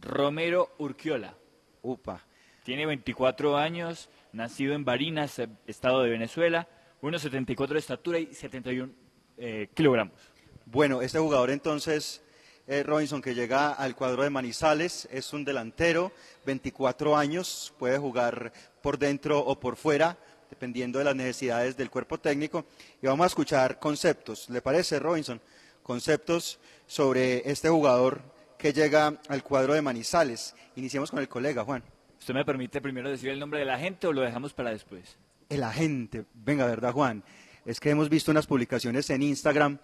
Romero Urquiola. Upa. Tiene 24 años, nacido en Barinas, eh, estado de Venezuela, 1,74 de estatura y 71 eh, kilogramos. Bueno, este jugador entonces, eh, Robinson, que llega al cuadro de Manizales, es un delantero, 24 años, puede jugar por dentro o por fuera, dependiendo de las necesidades del cuerpo técnico. Y vamos a escuchar conceptos, ¿le parece, Robinson? Conceptos sobre este jugador que llega al cuadro de Manizales. Iniciamos con el colega, Juan. ¿Usted me permite primero decir el nombre de la gente o lo dejamos para después? El agente, venga, ¿verdad, Juan? Es que hemos visto unas publicaciones en Instagram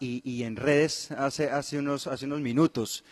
y, y en redes hace, hace, unos, hace unos minutos.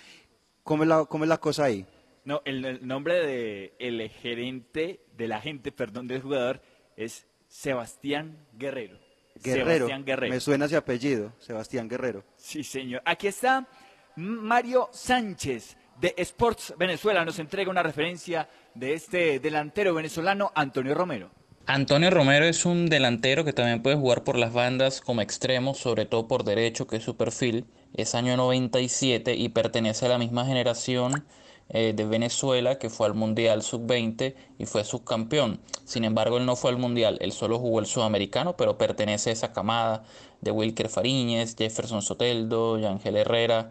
¿Cómo es la, cómo es la cosa ahí? No, el, el nombre de el gerente, del agente, perdón, del jugador es Sebastián Guerrero. Guerrero. Sebastián Guerrero. Me suena ese apellido, Sebastián Guerrero. Sí, señor. Aquí está Mario Sánchez de Sports Venezuela. Nos entrega una referencia de este delantero venezolano, Antonio Romero. Antonio Romero es un delantero que también puede jugar por las bandas como extremo, sobre todo por derecho, que es su perfil. Es año 97 y pertenece a la misma generación eh, de Venezuela que fue al Mundial Sub-20 y fue subcampeón. Sin embargo, él no fue al Mundial, él solo jugó el Sudamericano, pero pertenece a esa camada de Wilker Fariñez, Jefferson Soteldo, Yangel Herrera,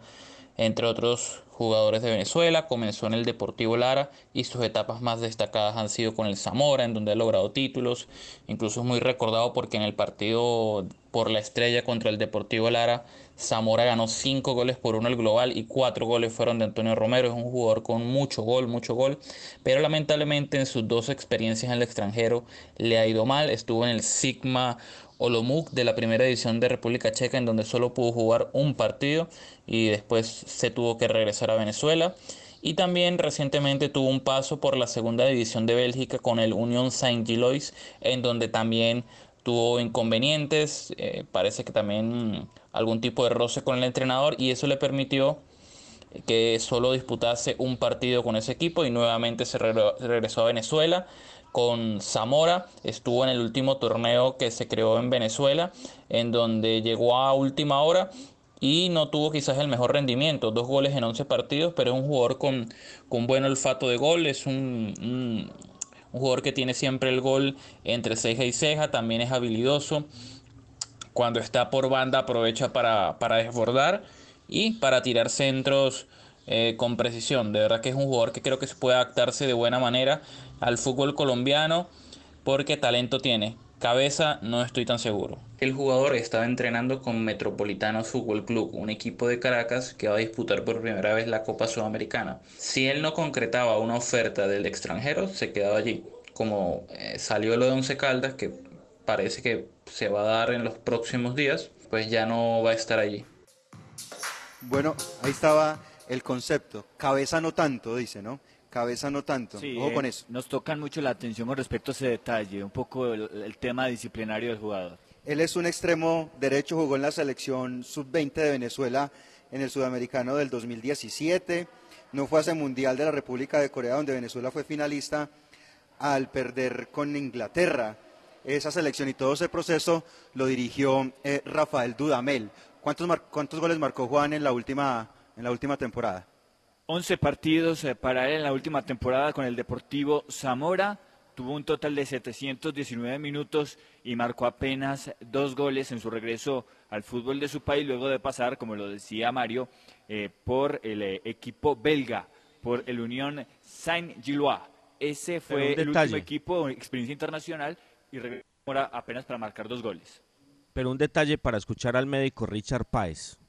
entre otros jugadores de Venezuela. Comenzó en el Deportivo Lara y sus etapas más destacadas han sido con el Zamora, en donde ha logrado títulos. Incluso es muy recordado porque en el partido por la estrella contra el Deportivo Lara, Zamora ganó 5 goles por uno el global y 4 goles fueron de Antonio Romero. Es un jugador con mucho gol, mucho gol. Pero lamentablemente en sus dos experiencias en el extranjero le ha ido mal. Estuvo en el Sigma Olomouc de la primera edición de República Checa, en donde solo pudo jugar un partido y después se tuvo que regresar a Venezuela. Y también recientemente tuvo un paso por la segunda división de Bélgica con el Union Saint-Gilloise, en donde también tuvo inconvenientes, eh, parece que también algún tipo de roce con el entrenador y eso le permitió que solo disputase un partido con ese equipo y nuevamente se regresó a Venezuela con Zamora, estuvo en el último torneo que se creó en Venezuela, en donde llegó a última hora y no tuvo quizás el mejor rendimiento, dos goles en 11 partidos, pero es un jugador con, con buen olfato de gol, es un, un, un jugador que tiene siempre el gol entre ceja y ceja, también es habilidoso, cuando está por banda aprovecha para, para desbordar y para tirar centros eh, con precisión. De verdad que es un jugador que creo que se puede adaptarse de buena manera al fútbol colombiano porque talento tiene. Cabeza no estoy tan seguro. El jugador estaba entrenando con Metropolitano Fútbol Club, un equipo de Caracas que va a disputar por primera vez la Copa Sudamericana. Si él no concretaba una oferta del extranjero, se quedaba allí. Como eh, salió lo de Once Caldas, que parece que se va a dar en los próximos días, pues ya no va a estar allí. Bueno, ahí estaba el concepto. Cabeza no tanto, dice, ¿no? Cabeza no tanto. Sí, Ojo eh, con eso. Nos tocan mucho la atención con respecto a ese detalle, un poco el, el tema disciplinario del jugador. Él es un extremo derecho, jugó en la selección sub-20 de Venezuela en el sudamericano del 2017. No fue a ese mundial de la República de Corea, donde Venezuela fue finalista al perder con Inglaterra. Esa selección y todo ese proceso lo dirigió eh, Rafael Dudamel. ¿Cuántos, mar- ¿Cuántos goles marcó Juan en la última, en la última temporada? 11 partidos eh, para él en la última temporada con el Deportivo Zamora. Tuvo un total de 719 minutos y marcó apenas dos goles en su regreso al fútbol de su país, luego de pasar, como lo decía Mario, eh, por el eh, equipo belga, por el Unión Saint-Gilloise. Ese fue el último equipo, experiencia internacional, y regresó apenas para marcar dos goles. Pero un detalle para escuchar al médico Richard Páez.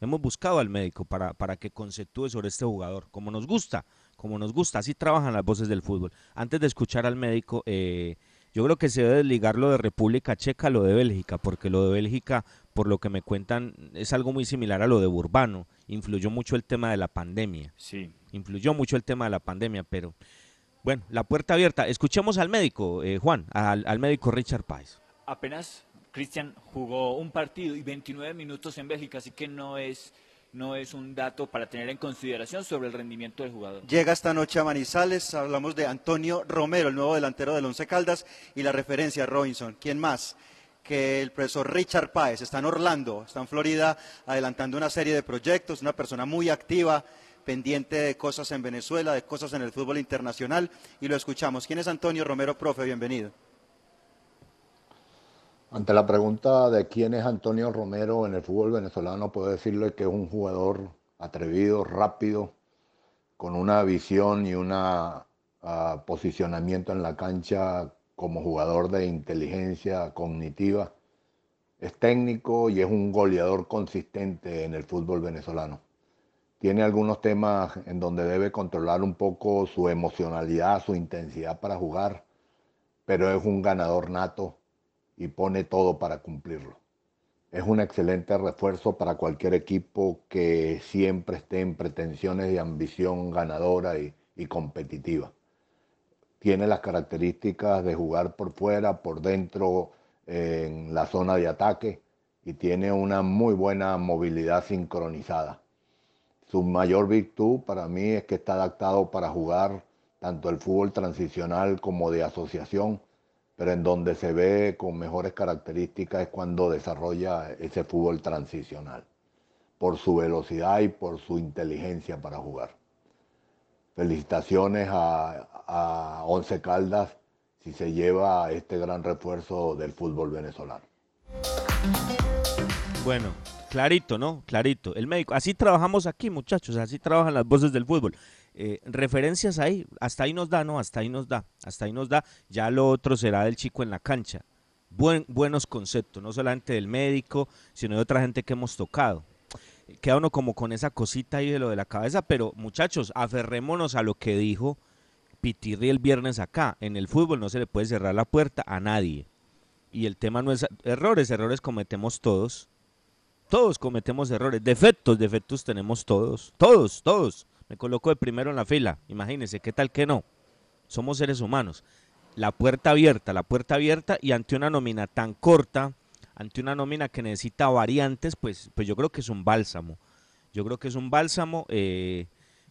Hemos buscado al médico para, para que conceptúe sobre este jugador, como nos gusta, como nos gusta, así trabajan las voces del fútbol. Antes de escuchar al médico, eh, yo creo que se debe desligar lo de República Checa, lo de Bélgica, porque lo de Bélgica, por lo que me cuentan, es algo muy similar a lo de Burbano. Influyó mucho el tema de la pandemia. Sí. Influyó mucho el tema de la pandemia, pero bueno, la puerta abierta. Escuchemos al médico, eh, Juan, al, al médico Richard Páez. apenas Cristian jugó un partido y 29 minutos en Bélgica, así que no es, no es un dato para tener en consideración sobre el rendimiento del jugador. Llega esta noche a Manizales, hablamos de Antonio Romero, el nuevo delantero del Once Caldas, y la referencia Robinson. ¿Quién más? Que el profesor Richard Páez está en Orlando, está en Florida, adelantando una serie de proyectos, una persona muy activa, pendiente de cosas en Venezuela, de cosas en el fútbol internacional, y lo escuchamos. ¿Quién es Antonio Romero, profe? Bienvenido. Ante la pregunta de quién es Antonio Romero en el fútbol venezolano, puedo decirle que es un jugador atrevido, rápido, con una visión y un posicionamiento en la cancha como jugador de inteligencia cognitiva. Es técnico y es un goleador consistente en el fútbol venezolano. Tiene algunos temas en donde debe controlar un poco su emocionalidad, su intensidad para jugar, pero es un ganador nato y pone todo para cumplirlo. Es un excelente refuerzo para cualquier equipo que siempre esté en pretensiones de ambición ganadora y, y competitiva. Tiene las características de jugar por fuera, por dentro, en la zona de ataque y tiene una muy buena movilidad sincronizada. Su mayor virtud para mí es que está adaptado para jugar tanto el fútbol transicional como de asociación, pero en donde se ve con mejores características es cuando desarrolla ese fútbol transicional, por su velocidad y por su inteligencia para jugar. Felicitaciones a, Once Caldas si se lleva este gran refuerzo del fútbol venezolano. Bueno, clarito, ¿no? Clarito. El médico. Así trabajamos aquí, muchachos. Así trabajan las voces del fútbol. Eh, referencias ahí, hasta ahí nos da, ¿no? Hasta ahí nos da. Hasta ahí nos da. Ya lo otro será del chico en la cancha. Buen, buenos conceptos, no solamente del médico, sino de otra gente que hemos tocado. Queda uno como con esa cosita ahí de lo de la cabeza, pero muchachos, aferrémonos a lo que dijo Pitirri el viernes acá. En el fútbol no se le puede cerrar la puerta a nadie. Y el tema no es errores, errores cometemos todos. Todos cometemos errores, defectos, defectos tenemos todos, todos, todos. Me coloco de primero en la fila, imagínense, ¿qué tal que no? Somos seres humanos. La puerta abierta, la puerta abierta y ante una nómina tan corta, ante una nómina que necesita variantes, pues, pues yo creo que es un bálsamo. Yo creo que es un bálsamo eh,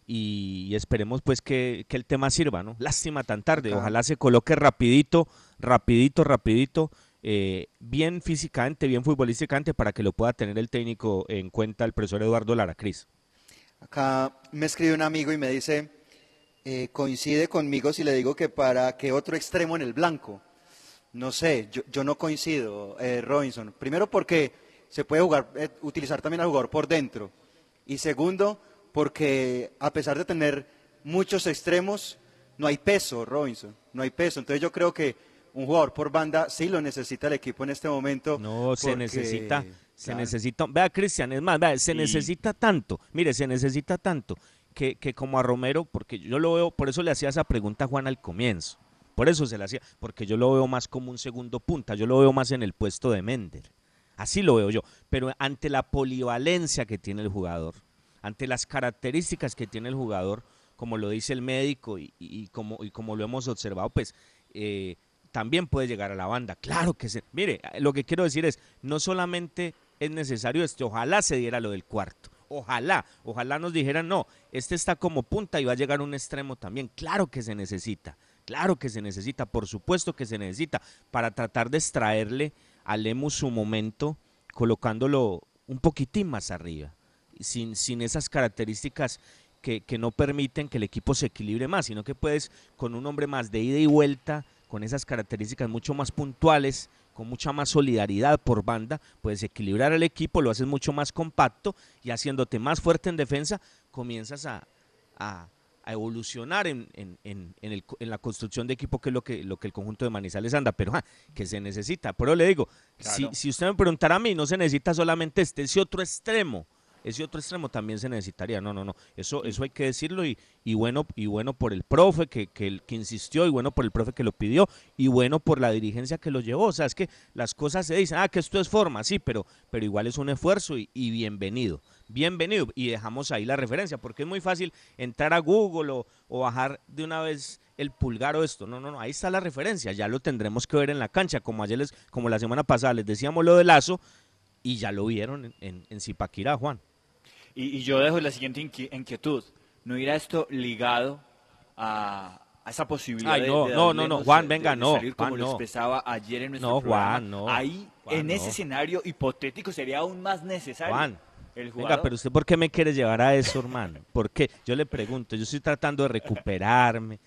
y, y esperemos pues que, que el tema sirva, ¿no? Lástima tan tarde, ojalá se coloque rapidito, rapidito, rapidito, eh, bien físicamente, bien futbolísticamente para que lo pueda tener el técnico en cuenta el profesor Eduardo Lara Cris. Acá me escribe un amigo y me dice, eh, coincide conmigo si le digo que para que otro extremo en el blanco. No sé, yo, yo no coincido, eh, Robinson. Primero porque se puede jugar, eh, utilizar también al jugador por dentro. Y segundo, porque a pesar de tener muchos extremos, no hay peso, Robinson. No hay peso. Entonces yo creo que un jugador por banda sí lo necesita el equipo en este momento. No, se necesita, se Claro. necesita, vea Cristian, es más, vea, se necesita tanto, mire, se necesita tanto que, que como a Romero, porque yo lo veo, por eso le hacía esa pregunta a Juan al comienzo, por eso se la hacía, porque yo lo veo más como un segundo punta, yo lo veo más en el puesto de Mender, así lo veo yo, pero ante la polivalencia que tiene el jugador, ante las características que tiene el jugador, como lo dice el médico y, y- y como, y como lo hemos observado, pues eh, también puede llegar a la banda. Claro que se. Mire, lo que quiero decir es, no solamente es necesario esto, ojalá se diera lo del cuarto. Ojalá, ojalá nos dijeran, no, este está como punta y va a llegar un extremo también. Claro que se necesita, claro que se necesita, por supuesto que se necesita, para tratar de extraerle a Lemus su momento, colocándolo un poquitín más arriba, sin, sin esas características que, que no permiten que el equipo se equilibre más, sino que puedes con un hombre más de ida y vuelta, con esas características mucho más puntuales, con mucha más solidaridad por banda, puedes equilibrar al equipo, lo haces mucho más compacto y haciéndote más fuerte en defensa, comienzas a, a- a evolucionar en, en- en- en el en la construcción de equipo, que es lo que, lo que el conjunto de Manizales anda, pero ah, que se necesita. Pero le digo, si, si usted me preguntara a mí, no se necesita solamente este, ese otro extremo. Ese otro extremo también se necesitaría. No, no, no. Eso, eso hay que decirlo y, y bueno, y bueno por el profe que, que, que insistió, y bueno por el profe que lo pidió, y bueno por la dirigencia que lo llevó. O sea, es que las cosas se dicen, ah, que esto es forma, sí, pero, pero igual es un esfuerzo y, y bienvenido. Bienvenido. Y dejamos ahí la referencia, porque es muy fácil entrar a Google o, o bajar de una vez el pulgar o esto. No, no, no, ahí está la referencia. Ya lo tendremos que ver en la cancha, como ayer les, como la semana pasada les decíamos lo de Lazo, y ya lo vieron en, en, en Zipaquirá, Juan. Y, y yo dejo la siguiente inqui- inquietud. ¿No irá esto ligado a, a esa posibilidad Ay, de- no, de no, dar no, no, lejos, Juan, de- venga, de no, salir como Juan, lo no. expresaba ayer en nuestro No, programa? Juan, no, Ahí, Juan, en ese no. escenario hipotético, sería aún más necesario Juan, el. Venga, pero usted por qué me quiere llevar a eso, hermano? ¿Por qué? Yo le pregunto, yo estoy tratando de recuperarme.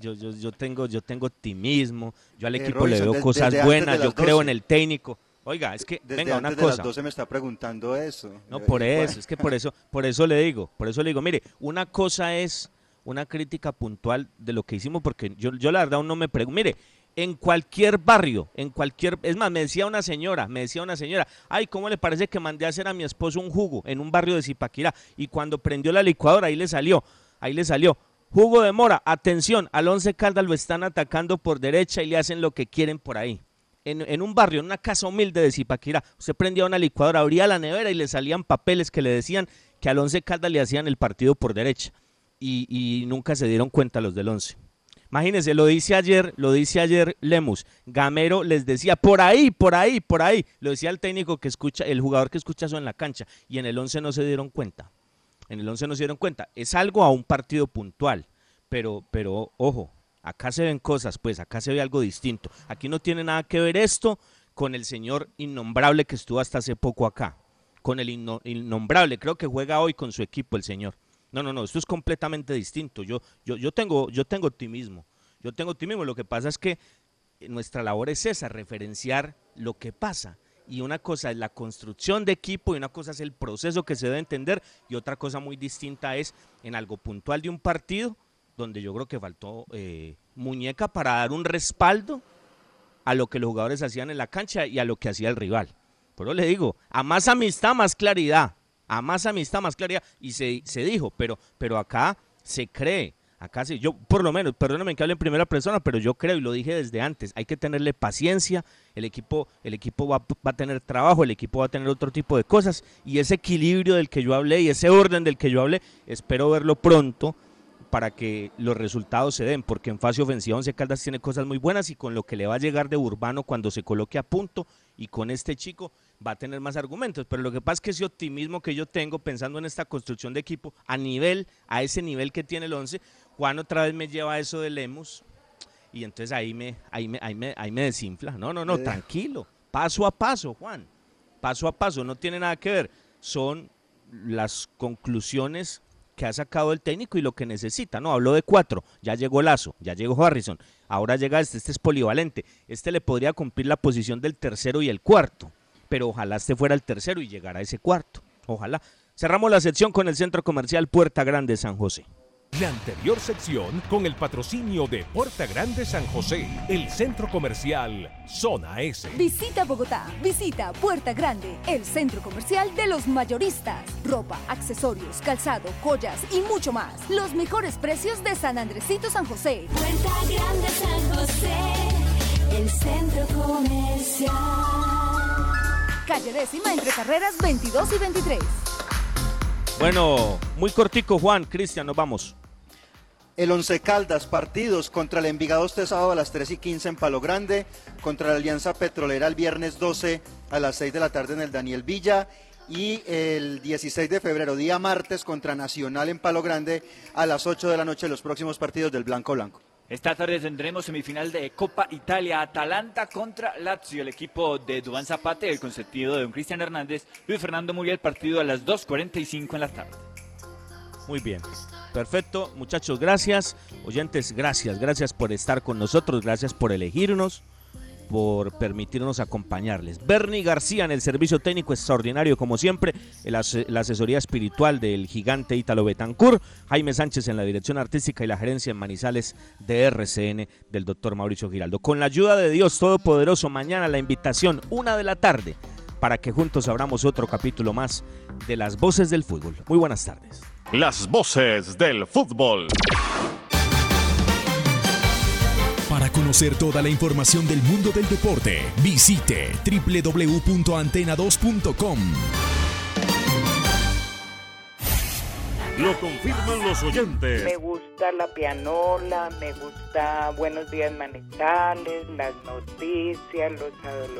Yo, yo, yo tengo, yo tengo optimismo, yo al Eh, equipo le Robinson, veo des- cosas buenas, de yo las creo 12. en el técnico. Oiga, es que, Desde venga, una antes de las cosa. 12 me está preguntando eso. No, por eso, es que por eso, por eso le digo, por eso le digo, mire, una cosa es una crítica puntual de lo que hicimos, porque yo, yo la verdad aún no me pregunto, mire, en cualquier barrio, en cualquier, es más, me decía una señora, me decía una señora, ay, ¿cómo le parece que mandé a hacer a mi esposo un jugo en un barrio de Zipaquirá? Y cuando prendió la licuadora, ahí le salió, ahí le salió, jugo de mora, atención, al Once Caldas lo están atacando por derecha y le hacen lo que quieren por ahí. En, un barrio, en una casa humilde de Zipaquirá, usted prendía una licuadora, abría la nevera y le salían papeles que le decían que al Once Caldas le hacían el partido por derecha. Y, y nunca se dieron cuenta los del Once. Imagínense, lo dice ayer, lo dice ayer Lemus. Gamero les decía, por ahí, por ahí, por ahí. Lo decía el técnico que escucha, el jugador que escucha eso en la cancha. Y en el 11 no se dieron cuenta. En el 11 no se dieron cuenta. Es algo a un partido puntual. Pero, pero, ojo, acá se ven cosas, pues, acá se ve algo distinto. Aquí no tiene nada que ver esto con el señor innombrable que estuvo hasta hace poco acá. Con el inno- innombrable. Creo que juega hoy con su equipo el señor. No, no, no, esto es completamente distinto. Yo, yo, yo, tengo, yo tengo optimismo. Yo tengo optimismo. Lo que pasa es que nuestra labor es esa, referenciar lo que pasa. Y una cosa es la construcción de equipo y una cosa es el proceso que se debe entender y otra cosa muy distinta es en algo puntual de un partido donde yo creo que faltó eh, muñeca para dar un respaldo a lo que los jugadores hacían en la cancha y a lo que hacía el rival. Pero le digo, a más amistad, más claridad. A más amistad, más claridad. Y se, se dijo, pero, pero acá se cree. Acá sí, yo por lo menos, perdóname que hable en primera persona, pero yo creo y lo dije desde antes, hay que tenerle paciencia, el equipo, el equipo va, va a tener trabajo, el equipo va a tener otro tipo de cosas y ese equilibrio del que yo hablé y ese orden del que yo hablé, espero verlo pronto para que los resultados se den, porque en fase ofensiva Once Caldas tiene cosas muy buenas y con lo que le va a llegar de Urbano cuando se coloque a punto y con este chico va a tener más argumentos, pero lo que pasa es que ese optimismo que yo tengo pensando en esta construcción de equipo a nivel, a ese nivel que tiene el 11, Juan otra vez me lleva a eso de Lemus y entonces ahí me, ahí me, ahí me, ahí me desinfla. No, no, no, Eh. tranquilo, paso a paso, Juan, paso a paso, no tiene nada que ver, son las conclusiones que ha sacado el técnico y lo que necesita, ¿no? Habló de cuatro, ya llegó Lazo, ya llegó Harrison, ahora llega este, este es polivalente, este le podría cumplir la posición del tercero y el cuarto, pero ojalá este fuera el tercero y llegara a ese cuarto, ojalá. Cerramos la sección con el Centro Comercial Puerta Grande San José. La anterior sección con el patrocinio de Puerta Grande San José, el centro comercial Zona S. Visita Bogotá, visita Puerta Grande, el centro comercial de los mayoristas. Ropa, accesorios, calzado, joyas y mucho más. Los mejores precios de San Andresito San José. Puerta Grande San José, el centro comercial. Calle décima entre carreras 22 y 23. Bueno, muy cortico Juan, Cristian, nos vamos. El Once Caldas, partidos contra el Envigado este sábado a las 3 y 15 en Palo Grande, contra la Alianza Petrolera el viernes 12 a las 6 de la tarde en el Daniel Villa y el 16 de febrero, día martes, contra Nacional en Palo Grande a las 8 de la noche los próximos partidos del Blanco Blanco. Esta tarde tendremos semifinal de Copa Italia, Atalanta contra Lazio, el equipo de Dubán Zapata y el consentido de don Cristian Hernández, Luis Fernando Muriel, partido a las 2.45 en la tarde. Muy bien. Perfecto, muchachos, gracias. Oyentes, gracias. Gracias por estar con nosotros, gracias por elegirnos, por permitirnos acompañarles. Bernie García en el servicio técnico extraordinario, como siempre, el ase- la asesoría espiritual del gigante Ítalo Betancourt, Jaime Sánchez en la dirección artística y la gerencia en Manizales de RCN del doctor Mauricio Giraldo. Con la ayuda de Dios Todopoderoso, mañana la invitación, una de la tarde, para que juntos abramos otro capítulo más de las voces del fútbol. Muy buenas tardes. Las voces del fútbol. Para conocer toda la información del mundo del deporte, visite www.antena2.com. Lo confirman los oyentes. Me gusta la pianola, me gusta Buenos Días Manizales, las noticias, los adoloridos.